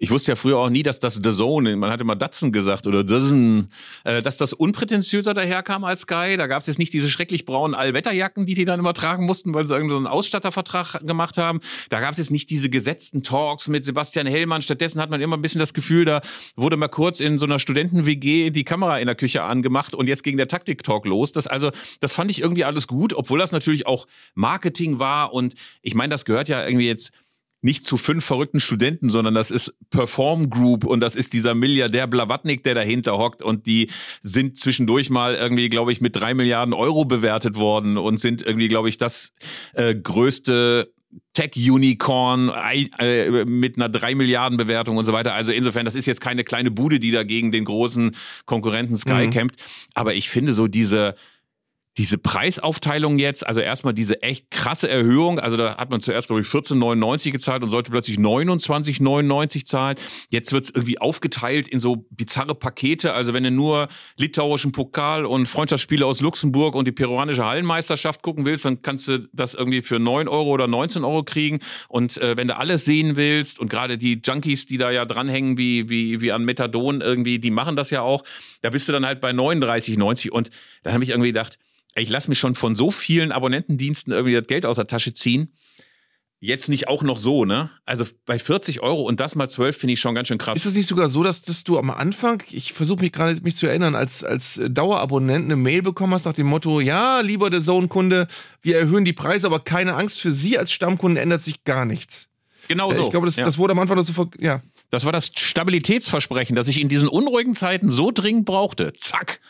Ich wusste ja früher auch nie, dass das The Zone, man hat immer Datsen gesagt oder Dazn, äh, dass das unprätentiöser daherkam als Sky. Da gab es jetzt nicht diese schrecklich braunen Allwetterjacken, die die dann immer tragen mussten, weil sie irgendeinen so Ausstattervertrag gemacht haben. Da gab es jetzt nicht diese gesetzten Talks mit Sebastian Hellmann. Stattdessen hat man immer ein bisschen das Gefühl, da wurde mal kurz in so einer Studenten-WG die Kamera in der Küche angemacht und jetzt ging der Taktik-Talk los. Das also, das fand ich irgendwie alles gut, obwohl das natürlich auch Marketing war und ich meine, das gehört ja irgendwie jetzt nicht zu fünf verrückten Studenten, sondern das ist Perform Group und das ist dieser Milliardär Blavatnik, der dahinter hockt und die sind zwischendurch mal irgendwie, glaube ich, mit drei Milliarden Euro bewertet worden und sind irgendwie, glaube ich, das äh, größte Tech-Unicorn äh, mit einer drei Milliarden Bewertung und so weiter. Also insofern, das ist jetzt keine kleine Bude, die da gegen den großen Konkurrenten Sky mhm. kämpft. Aber ich finde so diese diese Preisaufteilung jetzt, also erstmal diese echt krasse Erhöhung, also da hat man zuerst, glaube ich, 14,99 gezahlt und sollte plötzlich 29,99 zahlen. Jetzt wird es irgendwie aufgeteilt in so bizarre Pakete. Also wenn du nur litauischen Pokal und Freundschaftsspiele aus Luxemburg und die peruanische Hallenmeisterschaft gucken willst, dann kannst du das irgendwie für 9 Euro oder 19 Euro kriegen. Und äh, wenn du alles sehen willst und gerade die Junkies, die da ja dranhängen, wie, wie, wie an Methadon irgendwie, die machen das ja auch, da bist du dann halt bei 39,90 und dann habe ich irgendwie gedacht, ich lasse mich schon von so vielen Abonnentendiensten irgendwie das Geld aus der Tasche ziehen. Jetzt nicht auch noch so, ne? Also bei 40 Euro und das mal 12 finde ich schon ganz schön krass. Ist es nicht sogar so, dass, dass du am Anfang, ich versuche mich gerade mich zu erinnern, als, als Dauerabonnent eine Mail bekommen hast nach dem Motto, ja, lieber der Zone-Kunde, wir erhöhen die Preise, aber keine Angst, für Sie als Stammkunden ändert sich gar nichts. Genau äh, so. Ich glaube, das, ja. das wurde am Anfang so, ja. Das war das Stabilitätsversprechen, das ich in diesen unruhigen Zeiten so dringend brauchte. Zack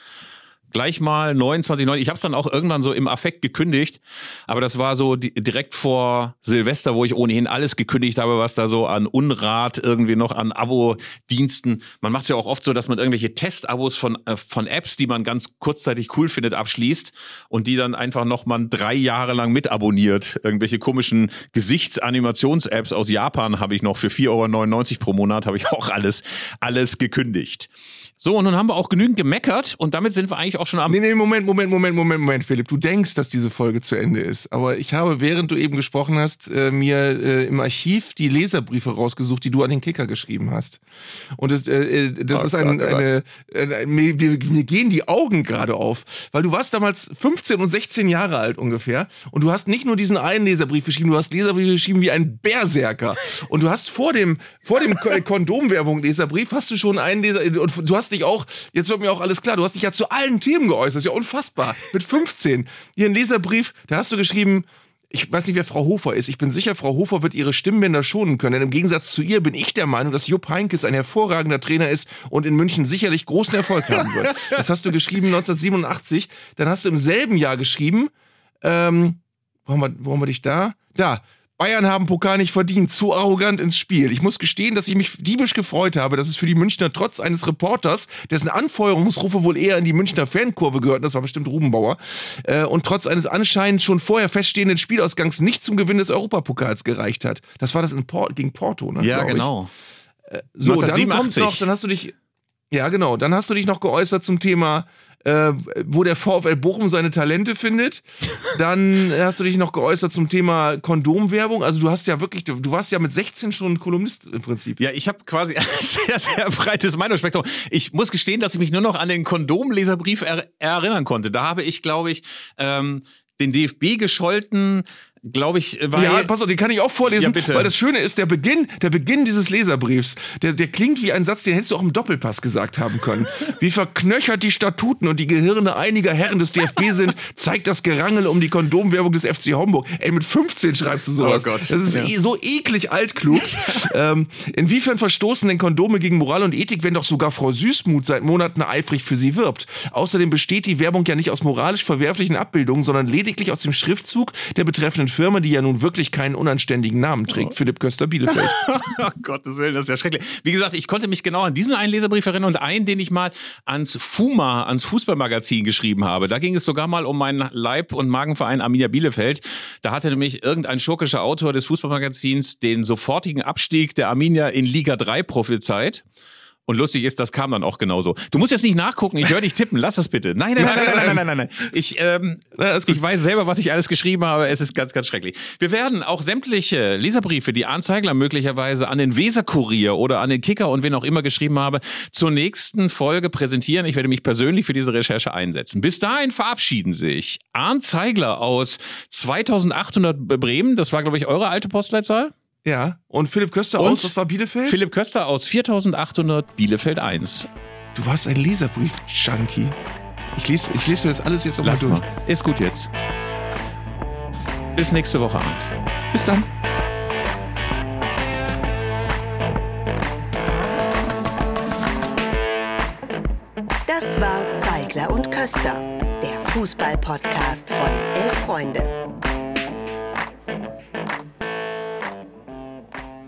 gleich mal 29,9. Ich habe es dann auch irgendwann so im Affekt gekündigt, aber das war so direkt vor Silvester, wo ich ohnehin alles gekündigt habe, was da so an Unrat irgendwie noch an Abo-Diensten. Man macht es ja auch oft so, dass man irgendwelche Testabos von äh, von Apps, die man ganz kurzzeitig cool findet, abschließt und die dann einfach noch mal drei Jahre lang mitabonniert. Irgendwelche komischen Gesichtsanimations-Apps aus Japan habe ich noch für 4,99 Euro pro Monat habe ich auch alles alles gekündigt. So, und nun haben wir auch genügend gemeckert und damit sind wir eigentlich auch schon am. Nee, nee, Moment, Moment, Moment, Moment, Moment, Philipp. Du denkst, dass diese Folge zu Ende ist. Aber ich habe, während du eben gesprochen hast, äh, mir äh, im Archiv die Leserbriefe rausgesucht, die du an den Kicker geschrieben hast. Und das, äh, äh das oh, ist ein, Gott, eine. Äh, mir, mir gehen die Augen gerade auf. Weil du warst damals 15 und 16 Jahre alt ungefähr. Und du hast nicht nur diesen einen Leserbrief geschrieben, du hast Leserbriefe geschrieben wie ein Berserker. Und du hast vor dem, vor dem Kondomwerbung-Leserbrief hast du schon einen Leser. Und du hast dich auch, jetzt wird mir auch alles klar, du hast dich ja zu allen Themen geäußert, das ist ja unfassbar. Mit 15. Hier ein Leserbrief, da hast du geschrieben, ich weiß nicht, wer Frau Hofer ist. Ich bin sicher, Frau Hofer wird ihre Stimmbänder schonen können. Denn im Gegensatz zu ihr bin ich der Meinung, dass Jupp Heynckes ein hervorragender Trainer ist und in München sicherlich großen Erfolg haben wird. Das hast du geschrieben 1987. Dann hast du im selben Jahr geschrieben, ähm, wo haben wir, wo haben wir dich da? Da. Bayern haben Pokal nicht verdient, zu arrogant ins Spiel. Ich muss gestehen, dass ich mich diebisch gefreut habe, dass es für die Münchner trotz eines Reporters, dessen Anfeuerungsrufe wohl eher in die Münchner Fankurve gehörten, das war bestimmt Rubenbauer, äh, und trotz eines anscheinend schon vorher feststehenden Spielausgangs nicht zum Gewinn des Europapokals gereicht hat. Das war das in Por gegen Porto, ne? Ja, genau. Äh, so, dann kommt noch, dann hast du dich, ja genau, dann hast du dich noch geäußert zum Thema äh, wo der VfL Bochum seine Talente findet. Dann hast du dich noch geäußert zum Thema Kondomwerbung. Also du hast ja wirklich, du, du warst ja mit 16 schon Kolumnist im Prinzip. Ja, ich habe quasi ein sehr, sehr breites Meinungsspektrum. Ich muss gestehen, dass ich mich nur noch an den Kondomleserbrief er erinnern konnte. Da habe ich, glaube ich, ähm, den DFB gescholten, glaube ich, war. Ja, pass auf, den kann ich auch vorlesen, ja, bitte. weil das Schöne ist, der Beginn, der Beginn dieses Leserbriefs, der, der klingt wie ein Satz, den hättest du auch im Doppelpass gesagt haben können. wie verknöchert die Statuten und die Gehirne einiger Herren des DFB sind, zeigt das Gerangel um die Kondomwerbung des FC Homburg. Ey, mit 15 schreibst du sowas. Oh Gott. Das ist ja. Eh so eklig altklug. ähm, inwiefern verstoßen denn Kondome gegen Moral und Ethik, wenn doch sogar Frau Süßmuth seit Monaten eifrig für sie wirbt? Außerdem besteht die Werbung ja nicht aus moralisch verwerflichen Abbildungen, sondern lediglich aus dem Schriftzug der betreffenden Firma, die ja nun wirklich keinen unanständigen Namen trägt, oh. Philipp Köster Bielefeld. oh Gottes Willen, das ist ja schrecklich. Wie gesagt, ich konnte mich genau an diesen einen Leserbrief erinnern und einen, den ich mal ans FUMA, ans Fußballmagazin geschrieben habe. Da ging es sogar mal um meinen Leib- und Magenverein Arminia Bielefeld. Da hatte nämlich irgendein schurkischer Autor des Fußballmagazins den sofortigen Abstieg der Arminia in Liga 3 prophezeit. Und lustig ist, das kam dann auch genauso. Du musst jetzt nicht nachgucken, ich höre dich tippen, lass das bitte. Nein, nein, nein, nein, nein, nein, nein, nein. Ich, ähm, ich weiß selber, was ich alles geschrieben habe, es ist ganz, ganz schrecklich. Wir werden auch sämtliche Leserbriefe, die Anzeigler möglicherweise an den Weserkurier oder an den Kicker und wen auch immer geschrieben habe, zur nächsten Folge präsentieren. Ich werde mich persönlich für diese Recherche einsetzen. Bis dahin verabschieden sich Arndt Zeigler aus 2800 Bremen, das war, glaube ich, eure alte Postleitzahl. Ja. Und Philipp Köster Und aus, was war Bielefeld? Philipp Köster aus 4800 Bielefeld 1. du warst ein Leserbrief-Junkie. Ich lese, ich lese mir das alles jetzt nochmal Lass durch. mal. Ist gut jetzt. Bis nächste Woche Abend. Bis dann. Das war Zeigler und Köster, der Fußball-Podcast von Elf Freunde.